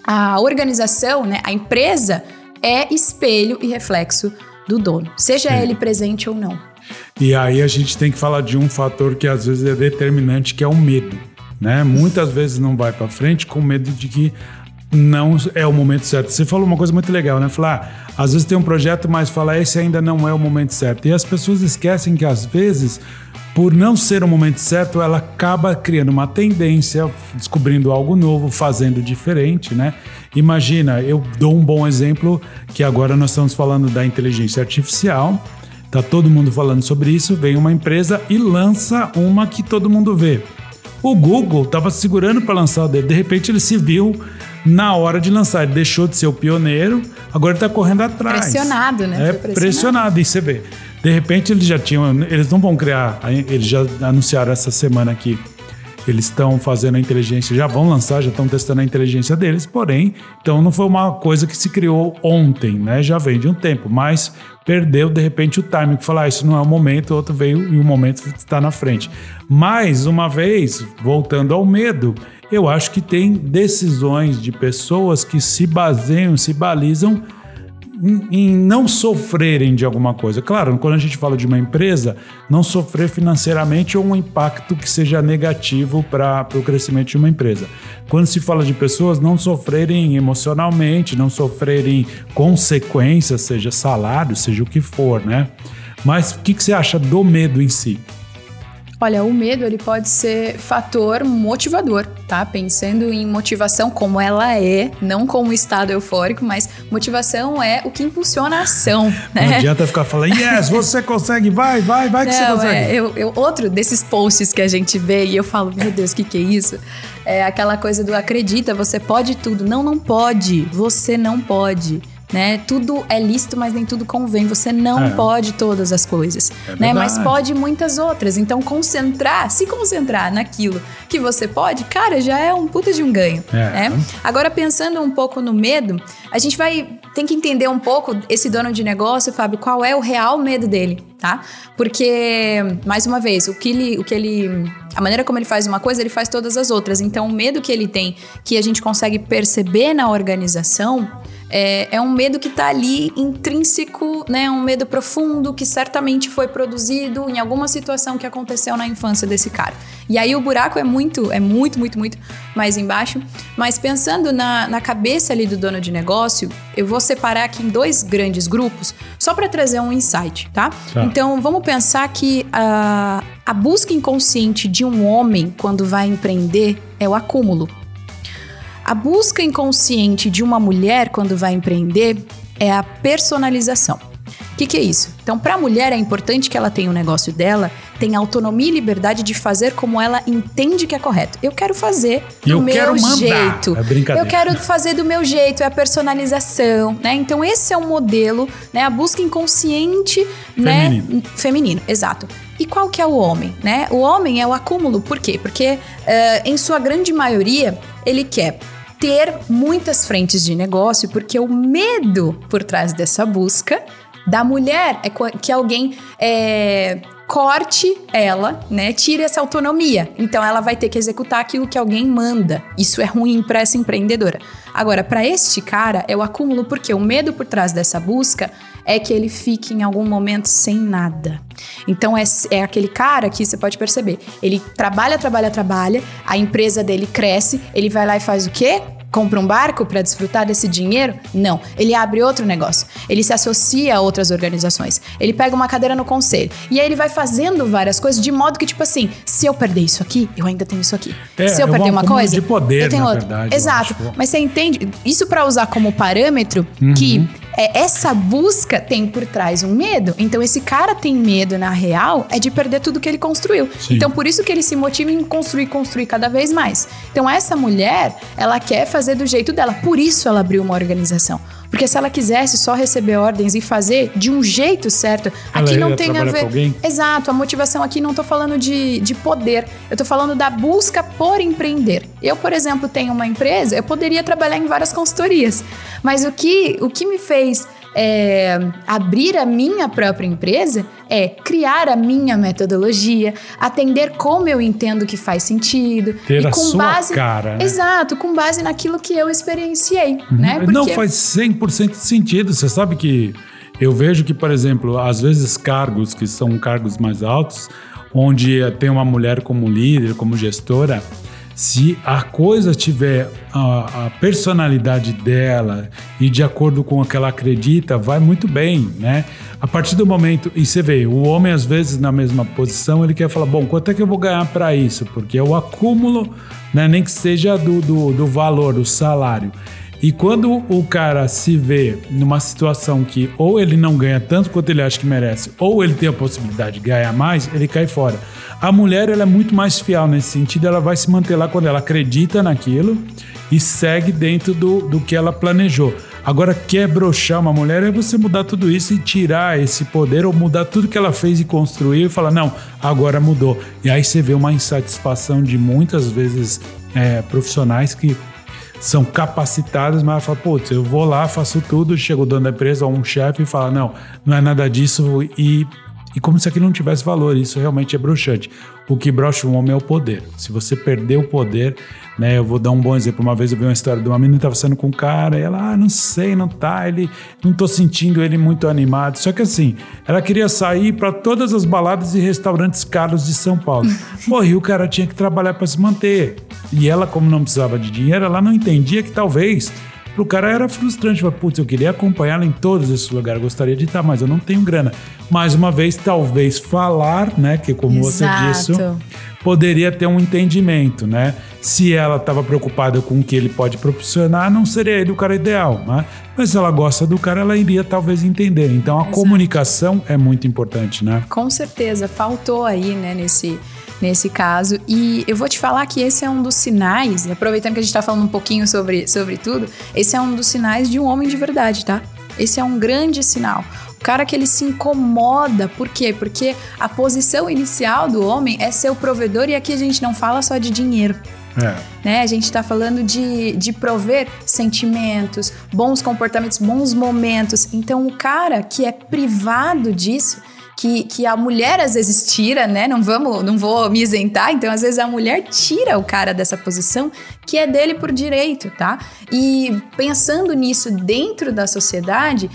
a organização, né, a empresa, é espelho e reflexo do dono, seja é. ele presente ou não. E aí a gente tem que falar de um fator que às vezes é determinante, que é o medo. Né? Muitas vezes não vai para frente com medo de que não é o momento certo. Você falou uma coisa muito legal, né? Falar, ah, às vezes tem um projeto, mas fala, esse ainda não é o momento certo. E as pessoas esquecem que às vezes, por não ser o momento certo, ela acaba criando uma tendência, descobrindo algo novo, fazendo diferente, né? Imagina, eu dou um bom exemplo que agora nós estamos falando da inteligência artificial Tá todo mundo falando sobre isso, vem uma empresa e lança uma que todo mundo vê. O Google estava segurando para lançar de repente ele se viu na hora de lançar, ele deixou de ser o pioneiro, agora está correndo atrás. Pressionado, né? É pressionado. pressionado, e você vê. De repente eles já tinham, eles não vão criar, eles já anunciaram essa semana aqui eles estão fazendo a inteligência, já vão lançar, já estão testando a inteligência deles, porém, então não foi uma coisa que se criou ontem, né? Já vem de um tempo, mas perdeu de repente o timing, que falar, ah, isso não é o momento, o outro veio e o momento está na frente. Mais uma vez, voltando ao medo, eu acho que tem decisões de pessoas que se baseiam, se balizam em, em não sofrerem de alguma coisa. Claro, quando a gente fala de uma empresa, não sofrer financeiramente ou um impacto que seja negativo para o crescimento de uma empresa. Quando se fala de pessoas, não sofrerem emocionalmente, não sofrerem consequências, seja salário, seja o que for, né? Mas o que, que você acha do medo em si? Olha, o medo ele pode ser fator motivador, tá? Pensando em motivação como ela é, não como estado eufórico, mas motivação é o que impulsiona a ação, né? Não adianta ficar falando, yes, você consegue, vai, vai, vai que você Não, consegue. é, eu, eu- outro desses posts que a gente vê e eu falo, meu Deus, o que, que é isso? É aquela coisa do acredita, você pode tudo. Não, não pode. Você não pode. Né? Tudo é lícito, mas nem tudo convém. Você não É. pode todas as coisas, É né? Mas pode muitas outras. Então, concentrar, se concentrar naquilo que você pode, cara, já é um puta de um ganho, É. né? Agora, pensando um pouco no medo, a gente vai tem que entender um pouco esse dono de negócio, Fábio, qual é o real medo dele, tá? Porque, mais uma vez, o que ele, o que ele, a maneira como ele faz uma coisa, ele faz todas as outras. Então, o medo que ele tem, que a gente consegue perceber na organização, é, é um medo que está ali intrínseco, né? Um medo profundo que certamente foi produzido em alguma situação que aconteceu na infância desse cara. E aí o buraco é muito, é muito, muito, muito mais embaixo. Mas pensando na, na cabeça ali do dono de negócio, eu vou separar aqui em dois grandes grupos, só para trazer um insight, tá? Tá. Então vamos pensar que a, a busca inconsciente de um homem quando vai empreender é o acúmulo. A busca inconsciente de uma mulher quando vai empreender é a personalização. O que, que é isso? Então, para a mulher é importante que ela tenha o negócio dela, tenha autonomia e liberdade de fazer como ela entende que é correto. Eu quero fazer do eu meu quero mandar. jeito. É brincadeira. Eu quero fazer do meu jeito, é a personalização, né? Então, esse é um modelo, né? A busca inconsciente, Feminino. né? Feminino, exato. E qual que é o homem, né? O homem é o acúmulo, por quê? Porque, eh, em sua grande maioria, ele quer ter muitas frentes de negócio, porque o medo por trás dessa busca da mulher é que alguém é, corte ela, né? Tire essa autonomia. Então ela vai ter que executar aquilo que alguém manda. Isso é ruim para essa empreendedora. Agora, para este cara, é o acúmulo, porque o medo por trás dessa busca é que ele fique em algum momento sem nada. Então é, é aquele cara que você pode perceber. Ele trabalha, trabalha, trabalha, a empresa dele cresce, ele vai lá e faz o quê? Compra um barco para desfrutar desse dinheiro? Não. Ele abre outro negócio. Ele se associa a outras organizações. Ele pega uma cadeira no conselho. E aí ele vai fazendo várias coisas de modo que, tipo assim, se eu perder isso aqui, eu ainda tenho isso aqui. É, se eu é um perder uma coisa, de poder, eu tenho outra. verdade, eu Exato. Mas você entende? Isso para usar como parâmetro Uhum. que é, essa busca tem por trás um medo. Então esse cara tem medo, na real, é de perder tudo que ele construiu. Sim. Então por isso que ele se motiva em construir, construir cada vez mais. Então essa mulher, ela quer fazer do jeito dela. Por isso ela abriu uma organização. Porque se ela quisesse só receber ordens e fazer de um jeito certo, Ela aqui não tem a ver. Exato, a motivação aqui não tô falando de, de poder, eu tô falando da busca por empreender. Eu, por exemplo, tenho uma empresa, eu poderia trabalhar em várias consultorias, mas o que, o que me fez é, abrir a minha própria empresa é criar a minha metodologia, atender como eu entendo que faz sentido. Ter e a com sua base, cara, né? Exato, com base naquilo que eu experienciei, né? Uhum. Não Porque- faz 100% sentido. Você sabe que eu vejo que, por exemplo, às vezes cargos que são cargos mais altos, onde tem uma mulher como líder, como gestora, se a coisa tiver a, a personalidade dela e de acordo com o que ela acredita, vai muito bem, né? A partir do momento, e você vê, o homem às vezes na mesma posição, ele quer falar, bom, quanto é que eu vou ganhar para isso? Porque é o acúmulo, né, nem que seja do, do, do valor, do salário. E quando o cara se vê numa situação que ou ele não ganha tanto quanto ele acha que merece, ou ele tem a possibilidade de ganhar mais, ele cai fora. A mulher ela é muito mais fiel nesse sentido, ela vai se manter lá quando ela acredita naquilo e segue dentro do, do que ela planejou. Agora, quer broxar uma mulher é você mudar tudo isso e tirar esse poder ou mudar tudo que ela fez e construiu e falar, não, agora mudou. E aí você vê uma insatisfação de muitas vezes é, profissionais que são capacitadas, mas fala, putz, eu vou lá, faço tudo, chega o dono da empresa ou um chefe e fala, não, não é nada disso e, e como se aquilo não tivesse valor, isso realmente é broxante. O que brocha um homem é o poder. Se você perder o poder, né, eu vou dar um bom exemplo. Uma vez eu vi uma história de uma menina que estava saindo com um cara e ela, ah, não sei, não tá, ele, não tô sentindo ele muito animado. Só que assim, ela queria sair para todas as baladas e restaurantes caros de São Paulo. E o cara tinha que trabalhar para se manter. E ela, como não precisava de dinheiro, ela não entendia que talvez pro cara era frustrante. Falei, putz, eu queria acompanhá-la em todos esses lugares, gostaria de estar, mas eu não tenho grana. Mais uma vez, talvez falar, né? Que como Exato. você disse, poderia ter um entendimento, né? Se ela estava preocupada com o que ele pode proporcionar, não seria ele o cara ideal, né? Mas se ela gosta do cara, ela iria talvez entender. Então a Exato. comunicação é muito importante, né? Com certeza, faltou aí, né, nesse, nesse caso. E eu vou te falar que esse é um dos sinais, aproveitando que a gente tá falando um pouquinho sobre, sobre tudo, esse é um dos sinais de um homem de verdade, tá? Esse é um grande sinal. O cara que ele se incomoda, por quê? Porque a posição inicial do homem é ser o provedor e aqui a gente não fala só de dinheiro. É. Né? A gente está falando de, de prover sentimentos, bons comportamentos, bons momentos. Então, o cara que é privado disso, que, que a mulher às vezes tira, né? Não vamos, não vou me isentar. Então, às vezes a mulher tira o cara dessa posição que é dele por direito, tá? E pensando nisso dentro da sociedade,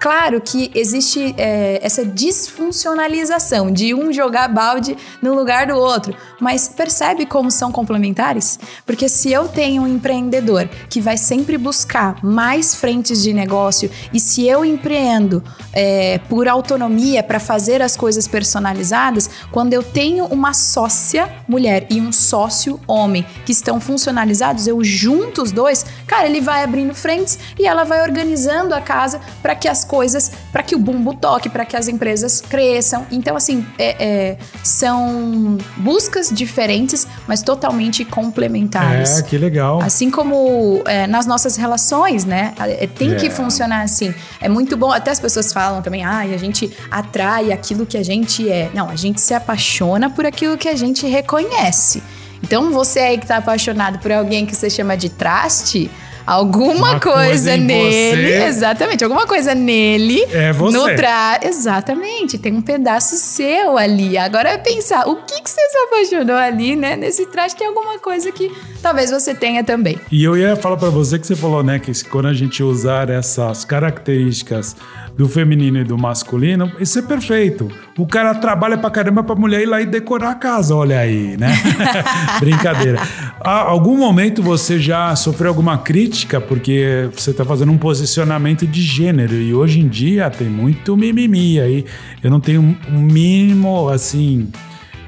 Claro que existe é, essa disfuncionalização de um jogar balde no lugar do outro, mas percebe como são complementares? Porque se eu tenho um empreendedor que vai sempre buscar mais frentes de negócio e se eu empreendo é, por autonomia para fazer as coisas personalizadas, quando eu tenho uma sócia mulher e um sócio homem que estão funcionalizados, eu junto os dois, cara, ele vai abrindo frentes e ela vai organizando a casa para que as coisas, para que o bumbo toque, para que as empresas cresçam. Então, assim, é, é, são buscas diferentes, mas totalmente complementares. É, que legal. Assim como é, nas nossas relações, né? É, Tem que É. funcionar assim. É muito bom. Até as pessoas falam também, ah, a gente atrai aquilo que a gente é. Não, a gente se apaixona por aquilo que a gente reconhece. Então, você aí que tá apaixonado por alguém que você chama de traste, alguma Uma coisa, coisa nele. você- Exatamente, alguma coisa nele. É você. No tra... Exatamente, tem um pedaço seu ali. Agora é pensar, o que, que você se apaixonou ali, né? Nesse traje tem alguma coisa que talvez você tenha também. E eu ia falar pra você que você falou, né, que quando a gente usar essas características do feminino e do masculino, isso é perfeito. O cara trabalha pra caramba pra mulher ir lá e decorar a casa, olha aí, né? Brincadeira. A algum momento você já sofreu alguma crítica porque você tá fazendo um posicionamento de gênero e hoje em dia tem muito mimimi aí. Eu não tenho um mínimo, assim,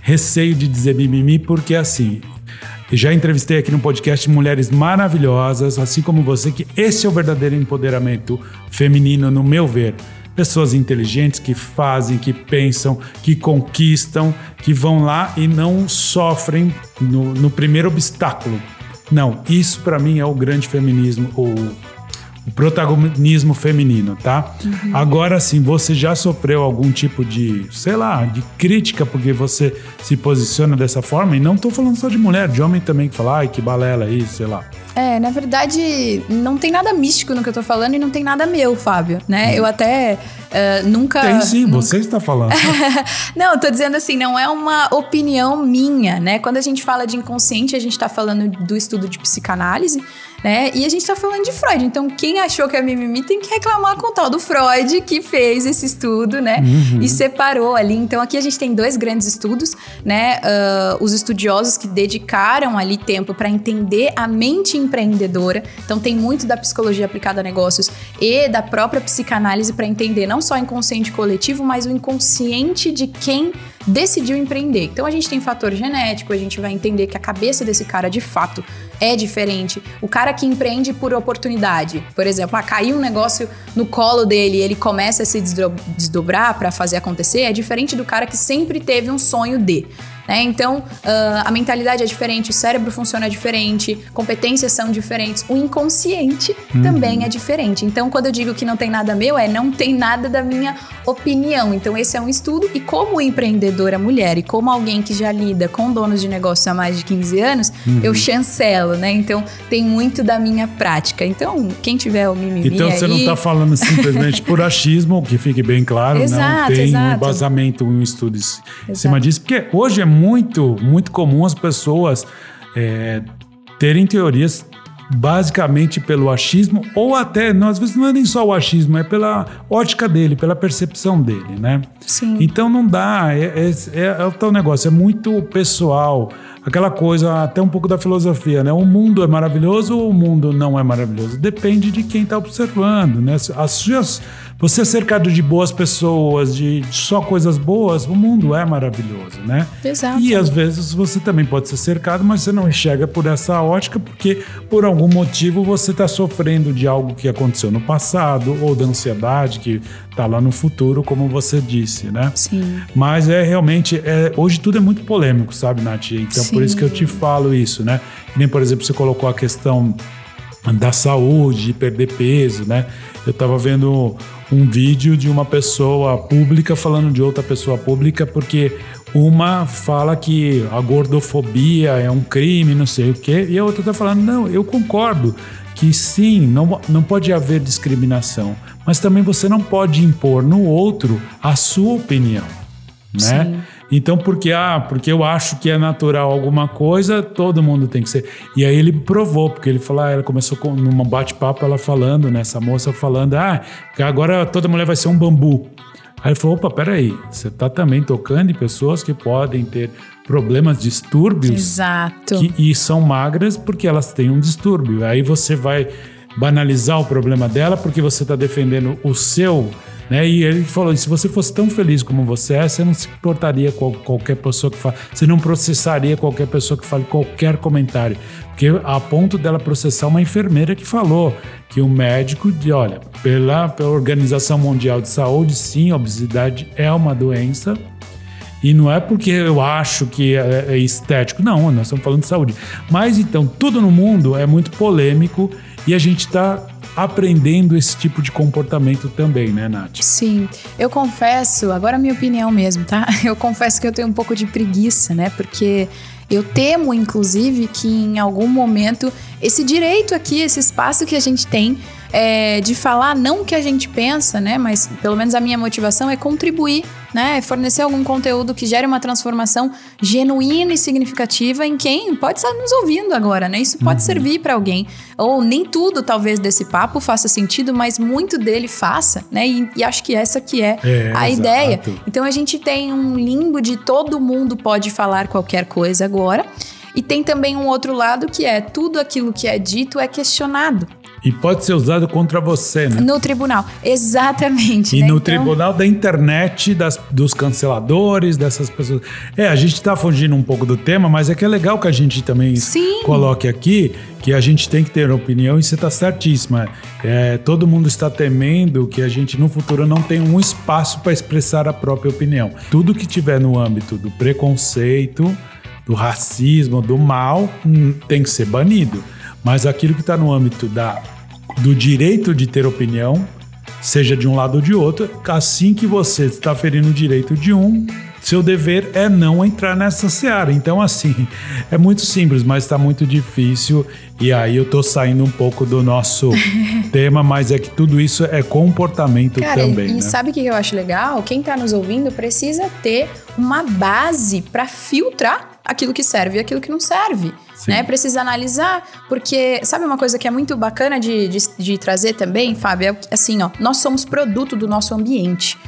receio de dizer mimimi porque, assim, já entrevistei aqui no podcast mulheres maravilhosas, assim como você, que esse é o verdadeiro empoderamento feminino, no meu ver. Pessoas inteligentes que fazem, que pensam, que conquistam, que vão lá e não sofrem no, no primeiro obstáculo. Não, isso para mim é o grande feminismo, o protagonismo feminino, tá? Agora sim, você já sofreu algum tipo de, sei lá, de crítica porque você se posiciona dessa forma? E não tô falando só de mulher, de homem também que fala, ai, que balela isso, sei lá. É, na verdade, não tem nada místico no que eu tô falando e não tem nada meu, Fábio, né? Eu até eh, nunca. Tem sim, nunca- você está falando. não, eu tô dizendo assim, não é uma opinião minha, né? Quando a gente fala de inconsciente, a gente tá falando do estudo de psicanálise, né? E a gente tá falando de Freud. Então, quem achou que é mimimi tem que reclamar com o tal do Freud que fez esse estudo, né? E separou ali. Então, aqui a gente tem dois grandes estudos, né? Ah, os estudiosos que dedicaram ali tempo para entender a mente empreendedora, então tem muito da psicologia aplicada a negócios e da própria psicanálise para entender não só o inconsciente coletivo, mas o inconsciente de quem decidiu empreender. Então a gente tem fator genético, a gente vai entender que a cabeça desse cara de fato é diferente. O cara que empreende por oportunidade, por exemplo, ah, caiu um negócio no colo dele ele começa a se desdobrar para fazer acontecer, é diferente do cara que sempre teve um sonho de. Né? Então, uh, a mentalidade é diferente, o cérebro funciona diferente, competências são diferentes, o inconsciente uhum. também é diferente. Então, quando eu digo que não tem nada meu, é não tem nada da minha opinião. Então, esse é um estudo. E como empreendedora mulher e como alguém que já lida com donos de negócio há mais de 15 anos, uhum. eu chancelo, né? Então, tem muito da minha prática. Então, quem tiver o mimimi Então, você aí... não está falando simplesmente por achismo, que fique bem claro, exato, não tem exato. um embasamento, um estudo em cima disso, porque hoje é muito, muito comum as pessoas é, terem teorias basicamente pelo achismo, ou até, não, às vezes não é nem só o achismo, é pela ótica dele, pela percepção dele, né? Sim. Então não dá, é, é, é, é o tal negócio, é muito pessoal. Aquela coisa, até um pouco da filosofia, né? O mundo é maravilhoso ou o mundo não é maravilhoso? Depende de quem está observando, né? As suas você é cercado de boas pessoas, de só coisas boas, o mundo é maravilhoso, né? Exato. E às vezes você também pode ser cercado, mas você não enxerga por essa ótica porque por algum motivo você está sofrendo de algo que aconteceu no passado ou da ansiedade que está lá no futuro, como você disse, né? Sim. Mas é realmente, é, hoje tudo é muito polêmico, sabe, Nath? Então Sim. por isso que eu te falo isso, né? Nem, por exemplo, você colocou a questão da saúde, de perder peso, né? Eu estava vendo um vídeo de uma pessoa pública falando de outra pessoa pública, porque uma fala que a gordofobia é um crime, não sei o quê, e a outra está falando, não, eu concordo que sim, não, não pode haver discriminação, mas também você não pode impor no outro a sua opinião, né? Sim. Então, porque ah, porque eu acho que é natural alguma coisa, todo mundo tem que ser. E aí ele provou, porque ele falou, ah, ela começou com num bate-papo ela falando, né, essa moça falando, ah, agora toda mulher vai ser um bambu. Aí ele falou, opa, peraí, você está também tocando em pessoas que podem ter problemas, distúrbios. Exato. Que, e são magras porque elas têm um distúrbio. Aí você vai banalizar o problema dela porque você está defendendo o seu né? E ele falou: se você fosse tão feliz como você é, você não se importaria com qualquer pessoa que fale, você não processaria qualquer pessoa que fale qualquer comentário. Porque a ponto dela processar uma enfermeira que falou que o médico, de, olha, pela, pela Organização Mundial de Saúde, sim, a obesidade é uma doença. E não é porque eu acho que é, é estético, não, nós estamos falando de saúde. Mas então, tudo no mundo é muito polêmico e a gente está aprendendo esse tipo de comportamento também, né, Nath? Sim. Eu confesso, agora a minha opinião mesmo, tá? Eu confesso que eu tenho um pouco de preguiça, né? Porque eu temo, inclusive, que em algum momento esse direito aqui, esse espaço que a gente tem é, de falar não o que a gente pensa, né? Mas pelo menos a minha motivação é contribuir, né? É fornecer algum conteúdo que gere uma transformação genuína e significativa em quem pode estar nos ouvindo agora, né? Isso pode uhum. servir para alguém. Ou nem tudo, talvez, desse papo faça sentido, mas muito dele faça, né? E, e acho que essa que é, é a exato. ideia. Então a gente tem um limbo de todo mundo pode falar qualquer coisa agora. E tem também um outro lado que é tudo aquilo que é dito é questionado. E pode ser usado contra você, né? No tribunal, exatamente. E né? no então... tribunal da internet, das, dos canceladores, dessas pessoas. É, a gente está fugindo um pouco do tema, mas é que é legal que a gente também Sim. coloque aqui que a gente tem que ter opinião e você está certíssima. É, todo mundo está temendo que a gente no futuro não tenha um espaço para expressar a própria opinião. Tudo que tiver no âmbito do preconceito, do racismo, do mal, hum, tem que ser banido. Mas aquilo que está no âmbito da, do direito de ter opinião, seja de um lado ou de outro, assim que você está ferindo o direito de um, seu dever é não entrar nessa seara. Então, assim, é muito simples, mas está muito difícil. E aí eu tô saindo um pouco do nosso tema, mas é que tudo isso é comportamento Cara, também. E né? sabe o que eu acho legal? Quem está nos ouvindo precisa ter uma base para filtrar aquilo que serve e aquilo que não serve. Né? Precisa analisar, porque sabe uma coisa que é muito bacana de, de, de trazer também, Fábio? É assim, ó, nós somos produto do nosso ambiente.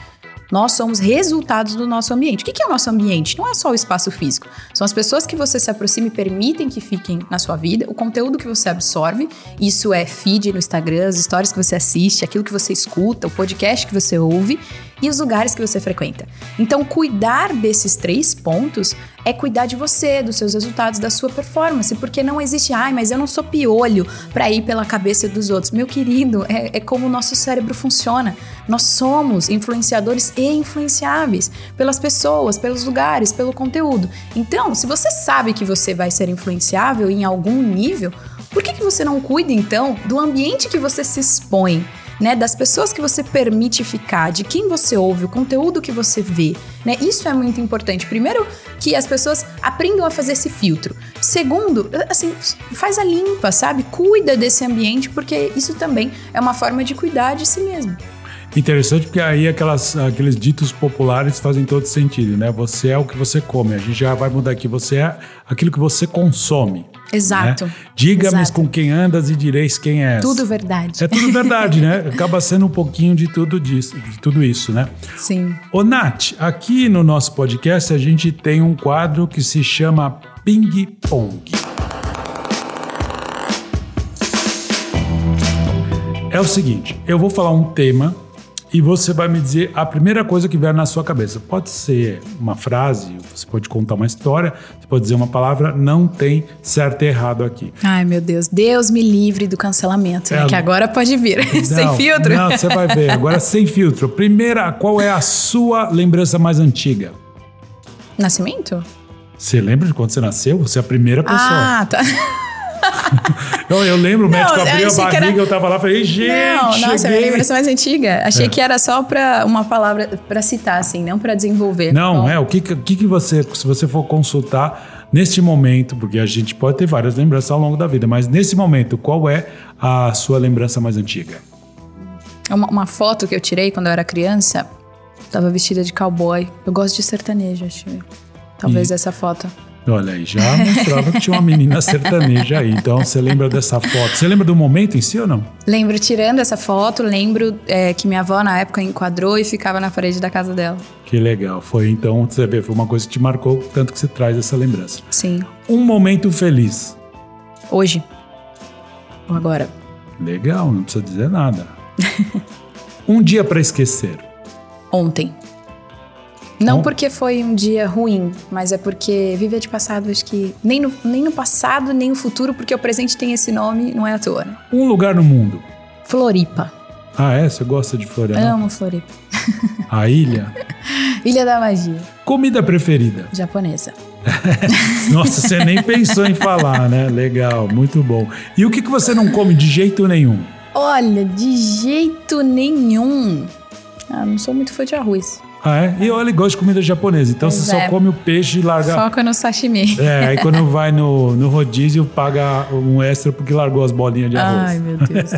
Nós somos resultados do nosso ambiente. O que é o nosso ambiente? Não é só o espaço físico. São as pessoas que você se aproxima e permitem que fiquem na sua vida, o conteúdo que você absorve. Isso é feed no Instagram, as histórias que você assiste, aquilo que você escuta, o podcast que você ouve e os lugares que você frequenta. Então, cuidar desses três pontos é cuidar de você, dos seus resultados, da sua performance, porque não existe, ai, mas eu não sou piolho para ir pela cabeça dos outros. Meu querido, é, é como o nosso cérebro funciona. Nós somos influenciadores e influenciáveis pelas pessoas, pelos lugares, pelo conteúdo. Então, se você sabe que você vai ser influenciável em algum nível, por que, que você não cuida então do ambiente que você se expõe? Né, das pessoas que você permite ficar, de quem você ouve, o conteúdo que você vê, né? Isso é muito importante. Primeiro, que as pessoas aprendam a fazer esse filtro. Segundo, assim, faz a limpa, sabe? Cuida desse ambiente, porque isso também é uma forma de cuidar de si mesmo. Interessante porque aí aquelas, aqueles ditos populares fazem todo sentido, né? Você é o que você come. A gente já vai mudar aqui. Você é aquilo que você consome. Exato. Né? Diga-me com quem andas e direis quem és. Tudo verdade. É tudo verdade, né? Acaba sendo um pouquinho de tudo, disso, de tudo isso, né? Sim. Ô, Nath, aqui no nosso podcast a gente tem um quadro que se chama Ping Pong. É o seguinte, eu vou falar um tema e você vai me dizer a primeira coisa que vier na sua cabeça. Pode ser uma frase, você pode contar uma história, você pode dizer uma palavra, não tem certo e errado aqui. Ai, meu Deus. Deus me livre do cancelamento, é, que agora pode vir. Não, sem filtro. Não, você vai ver. Agora sem filtro. Primeira, qual é a sua lembrança mais antiga? Nascimento? Você lembra de quando você nasceu? Você é a primeira pessoa. Ah, tá. eu, eu lembro, o médico abriu a barriga, era... eu tava lá e falei, gente. Não, nossa, minha lembrança mais antiga. Achei é. que era só para uma palavra para citar, assim, não para desenvolver. Não, Bom. é. O que, que, que você, se você for consultar neste momento, porque a gente pode ter várias lembranças ao longo da vida, mas nesse momento, qual é a sua lembrança mais antiga? Uma, uma foto que eu tirei quando eu era criança, tava vestida de cowboy. Eu gosto de sertanejo, acho. Talvez e... essa foto. Olha aí, já mostrava que tinha uma menina sertaneja aí. Então, você lembra dessa foto? Você lembra do momento em si ou não? Lembro tirando essa foto, lembro é, que minha avó na época enquadrou e ficava na parede da casa dela. Que legal. Foi então, você vê, foi uma coisa que te marcou, tanto que você traz essa lembrança. Sim. Um momento feliz. Hoje. Ou agora. Legal, não precisa dizer nada. um dia para esquecer. Ontem. Não porque foi um dia ruim, mas é porque viver de passado, acho que nem no, nem no passado, nem no futuro, porque o presente tem esse nome, não é à toa. Né? Um lugar no mundo. Floripa. Ah, é? Você gosta de Floripa? Amo Floripa. A ilha? ilha da Magia. Comida preferida? Japonesa. Nossa, você nem pensou em falar, né? Legal, muito bom. E o que, que você não come de jeito nenhum? Olha, de jeito nenhum. Ah, não sou muito fã de arroz. Ah, é? E olha, gosta de comida japonesa. Então pois você é. só come o peixe e larga. Foca no sashimi. É, aí quando vai no, no rodízio, paga um extra porque largou as bolinhas de arroz. Ai, meu Deus.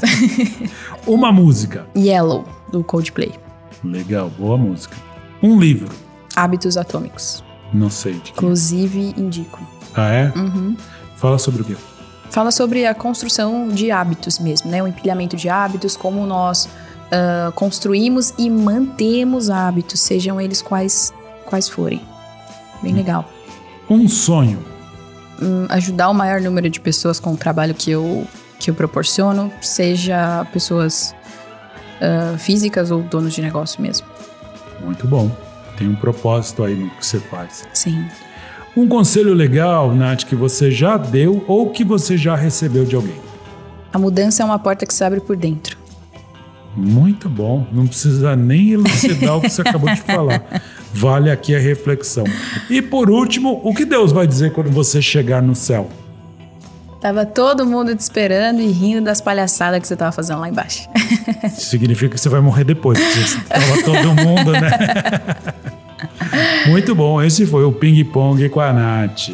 Uma música. Yellow, do Coldplay. Legal, boa música. Um livro. Hábitos Atômicos. Não sei. De que. Inclusive, indico. Ah, é? Uhum. Fala sobre o quê? Fala sobre a construção de hábitos mesmo, né? O empilhamento de hábitos, como nós uh, construímos e mantemos hábitos, sejam eles quais, quais forem. Bem hum. legal. Um sonho. Um, ajudar o maior número de pessoas com o trabalho que eu, que eu proporciono, seja pessoas uh, físicas ou donos de negócio mesmo. Muito bom. Tem um propósito aí no que você faz. Sim. Um conselho legal, Nath, que você já deu ou que você já recebeu de alguém? A mudança é uma porta que se abre por dentro. Muito bom. Não precisa nem elucidar o que você acabou de falar. Vale aqui a reflexão. E por último, o que Deus vai dizer quando você chegar no céu? Tava todo mundo te esperando e rindo das palhaçadas que você tava fazendo lá embaixo. Significa que você vai morrer depois, tava todo mundo, né? Muito bom. Esse foi o Ping Pong com a Nath.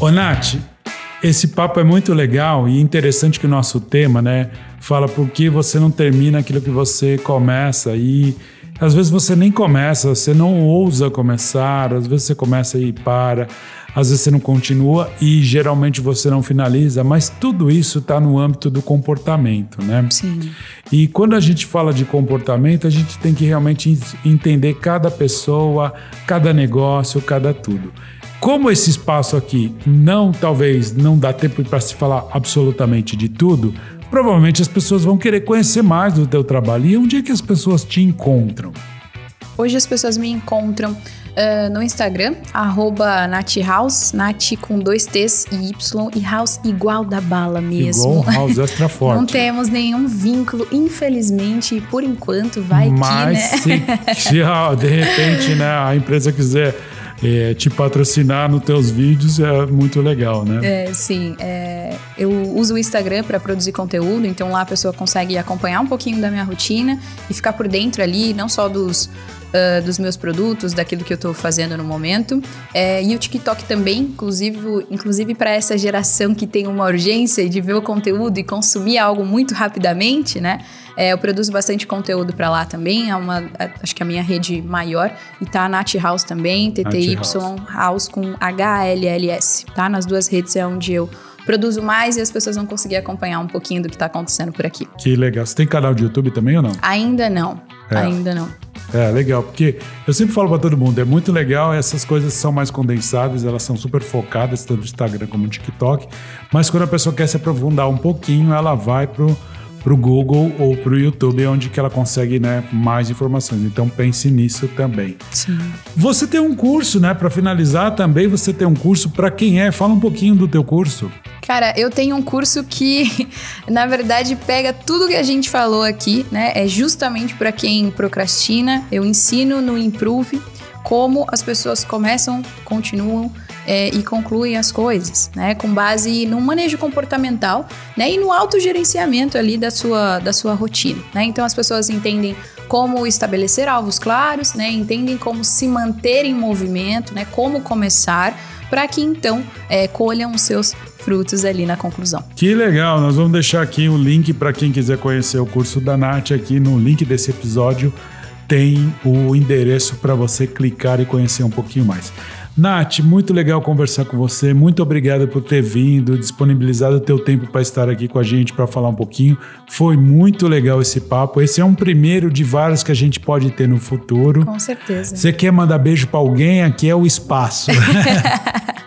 Ô, Nath, esse papo é muito legal e interessante que o nosso tema, né, fala por que você não termina aquilo que você começa e Às vezes você nem começa, você não ousa começar, às vezes você começa e para, às vezes você não continua e geralmente você não finaliza, mas tudo isso está no âmbito do comportamento, né? Sim. E quando a gente fala de comportamento, a gente tem que realmente entender cada pessoa, cada negócio, cada tudo. Como esse espaço aqui não, talvez, não dá tempo para se falar absolutamente de tudo, provavelmente as pessoas vão querer conhecer mais do teu trabalho. E onde é que as pessoas te encontram? Hoje as pessoas me encontram uh, no Instagram, arroba NatHouse, Nat com dois T's e Y e House igual da bala mesmo. Igual House extra forte. Não temos nenhum vínculo, infelizmente, por enquanto, vai Mas que, né? se, se ah, de repente né, a empresa quiser é, te patrocinar nos teus vídeos é muito legal, né? É, sim. É, eu uso o Instagram para produzir conteúdo, então lá a pessoa consegue acompanhar um pouquinho da minha rotina e ficar por dentro ali, não só dos, uh, dos meus produtos, daquilo que eu estou fazendo no momento. É, e o TikTok também, inclusive, inclusive para essa geração que tem uma urgência de ver o conteúdo e consumir algo muito rapidamente, né? É, eu produzo bastante conteúdo para lá também, é uma, acho que é a minha rede maior. E tá a Nat House também, TTY House. House com H-L-L-S, tá? Nas duas redes é onde eu produzo mais e as pessoas vão conseguir acompanhar um pouquinho do que está acontecendo por aqui. Que legal. Você tem canal de YouTube também ou não? Ainda não. É. Ainda não. É, legal, porque eu sempre falo para todo mundo, é muito legal, essas coisas são mais condensadas, elas são super focadas, tanto no Instagram como no TikTok, mas quando a pessoa quer se aprofundar um pouquinho, ela vai pro para o Google ou para o YouTube, onde que ela consegue né, mais informações. Então pense nisso também. Sim. Você tem um curso, né? Para finalizar também, você tem um curso para quem é. Fala um pouquinho do teu curso. Cara, eu tenho um curso que, na verdade, pega tudo que a gente falou aqui, né? É justamente para quem procrastina. Eu ensino no Improve como as pessoas começam, continuam é, e concluem as coisas, né? Com base no manejo comportamental, né? E no autogerenciamento ali da sua, da sua rotina, né? Então as pessoas entendem como estabelecer alvos claros, né? Entendem como se manter em movimento, né? Como começar para que então é, colham os seus frutos ali na conclusão. Que legal! Nós vamos deixar aqui o link para quem quiser conhecer o curso da Nath aqui no link desse episódio tem o endereço para você clicar e conhecer um pouquinho mais. Nath, muito legal conversar com você. Muito obrigado por ter vindo, disponibilizado o teu tempo para estar aqui com a gente para falar um pouquinho. Foi muito legal esse papo. Esse é um primeiro de vários que a gente pode ter no futuro. Com certeza. Você quer mandar beijo para alguém? Aqui é o espaço.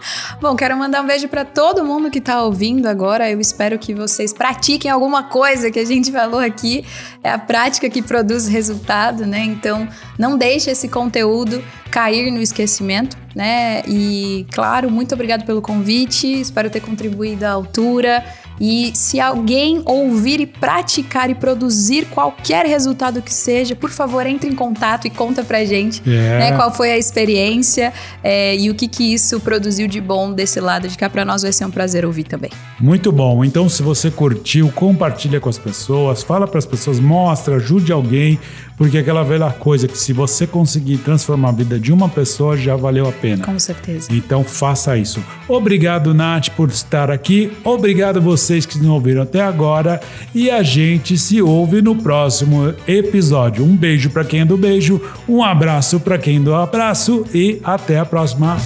Bom, quero mandar um beijo para todo mundo que está ouvindo agora. Eu espero que vocês pratiquem alguma coisa que a gente falou aqui. É a prática que produz resultado, né? Então, não deixe esse conteúdo cair no esquecimento, né? E claro, muito obrigado pelo convite. Espero ter contribuído à altura. E se alguém ouvir e praticar e produzir qualquer resultado que seja, por favor, entre em contato e conta pra gente é. né, qual foi a experiência é, e o que, que isso produziu de bom desse lado de cá. Pra nós vai ser um prazer ouvir também. Muito bom. Então, se você curtiu, compartilha com as pessoas, fala para as pessoas, mostra, ajude alguém. Porque aquela velha coisa que se você conseguir transformar a vida de uma pessoa, já valeu a pena. Com certeza. Então faça isso. Obrigado, Nath, por estar aqui. Obrigado vocês que nos ouviram até agora. E a gente se ouve no próximo episódio. Um beijo para quem é do beijo, um abraço para quem é do abraço e até a próxima.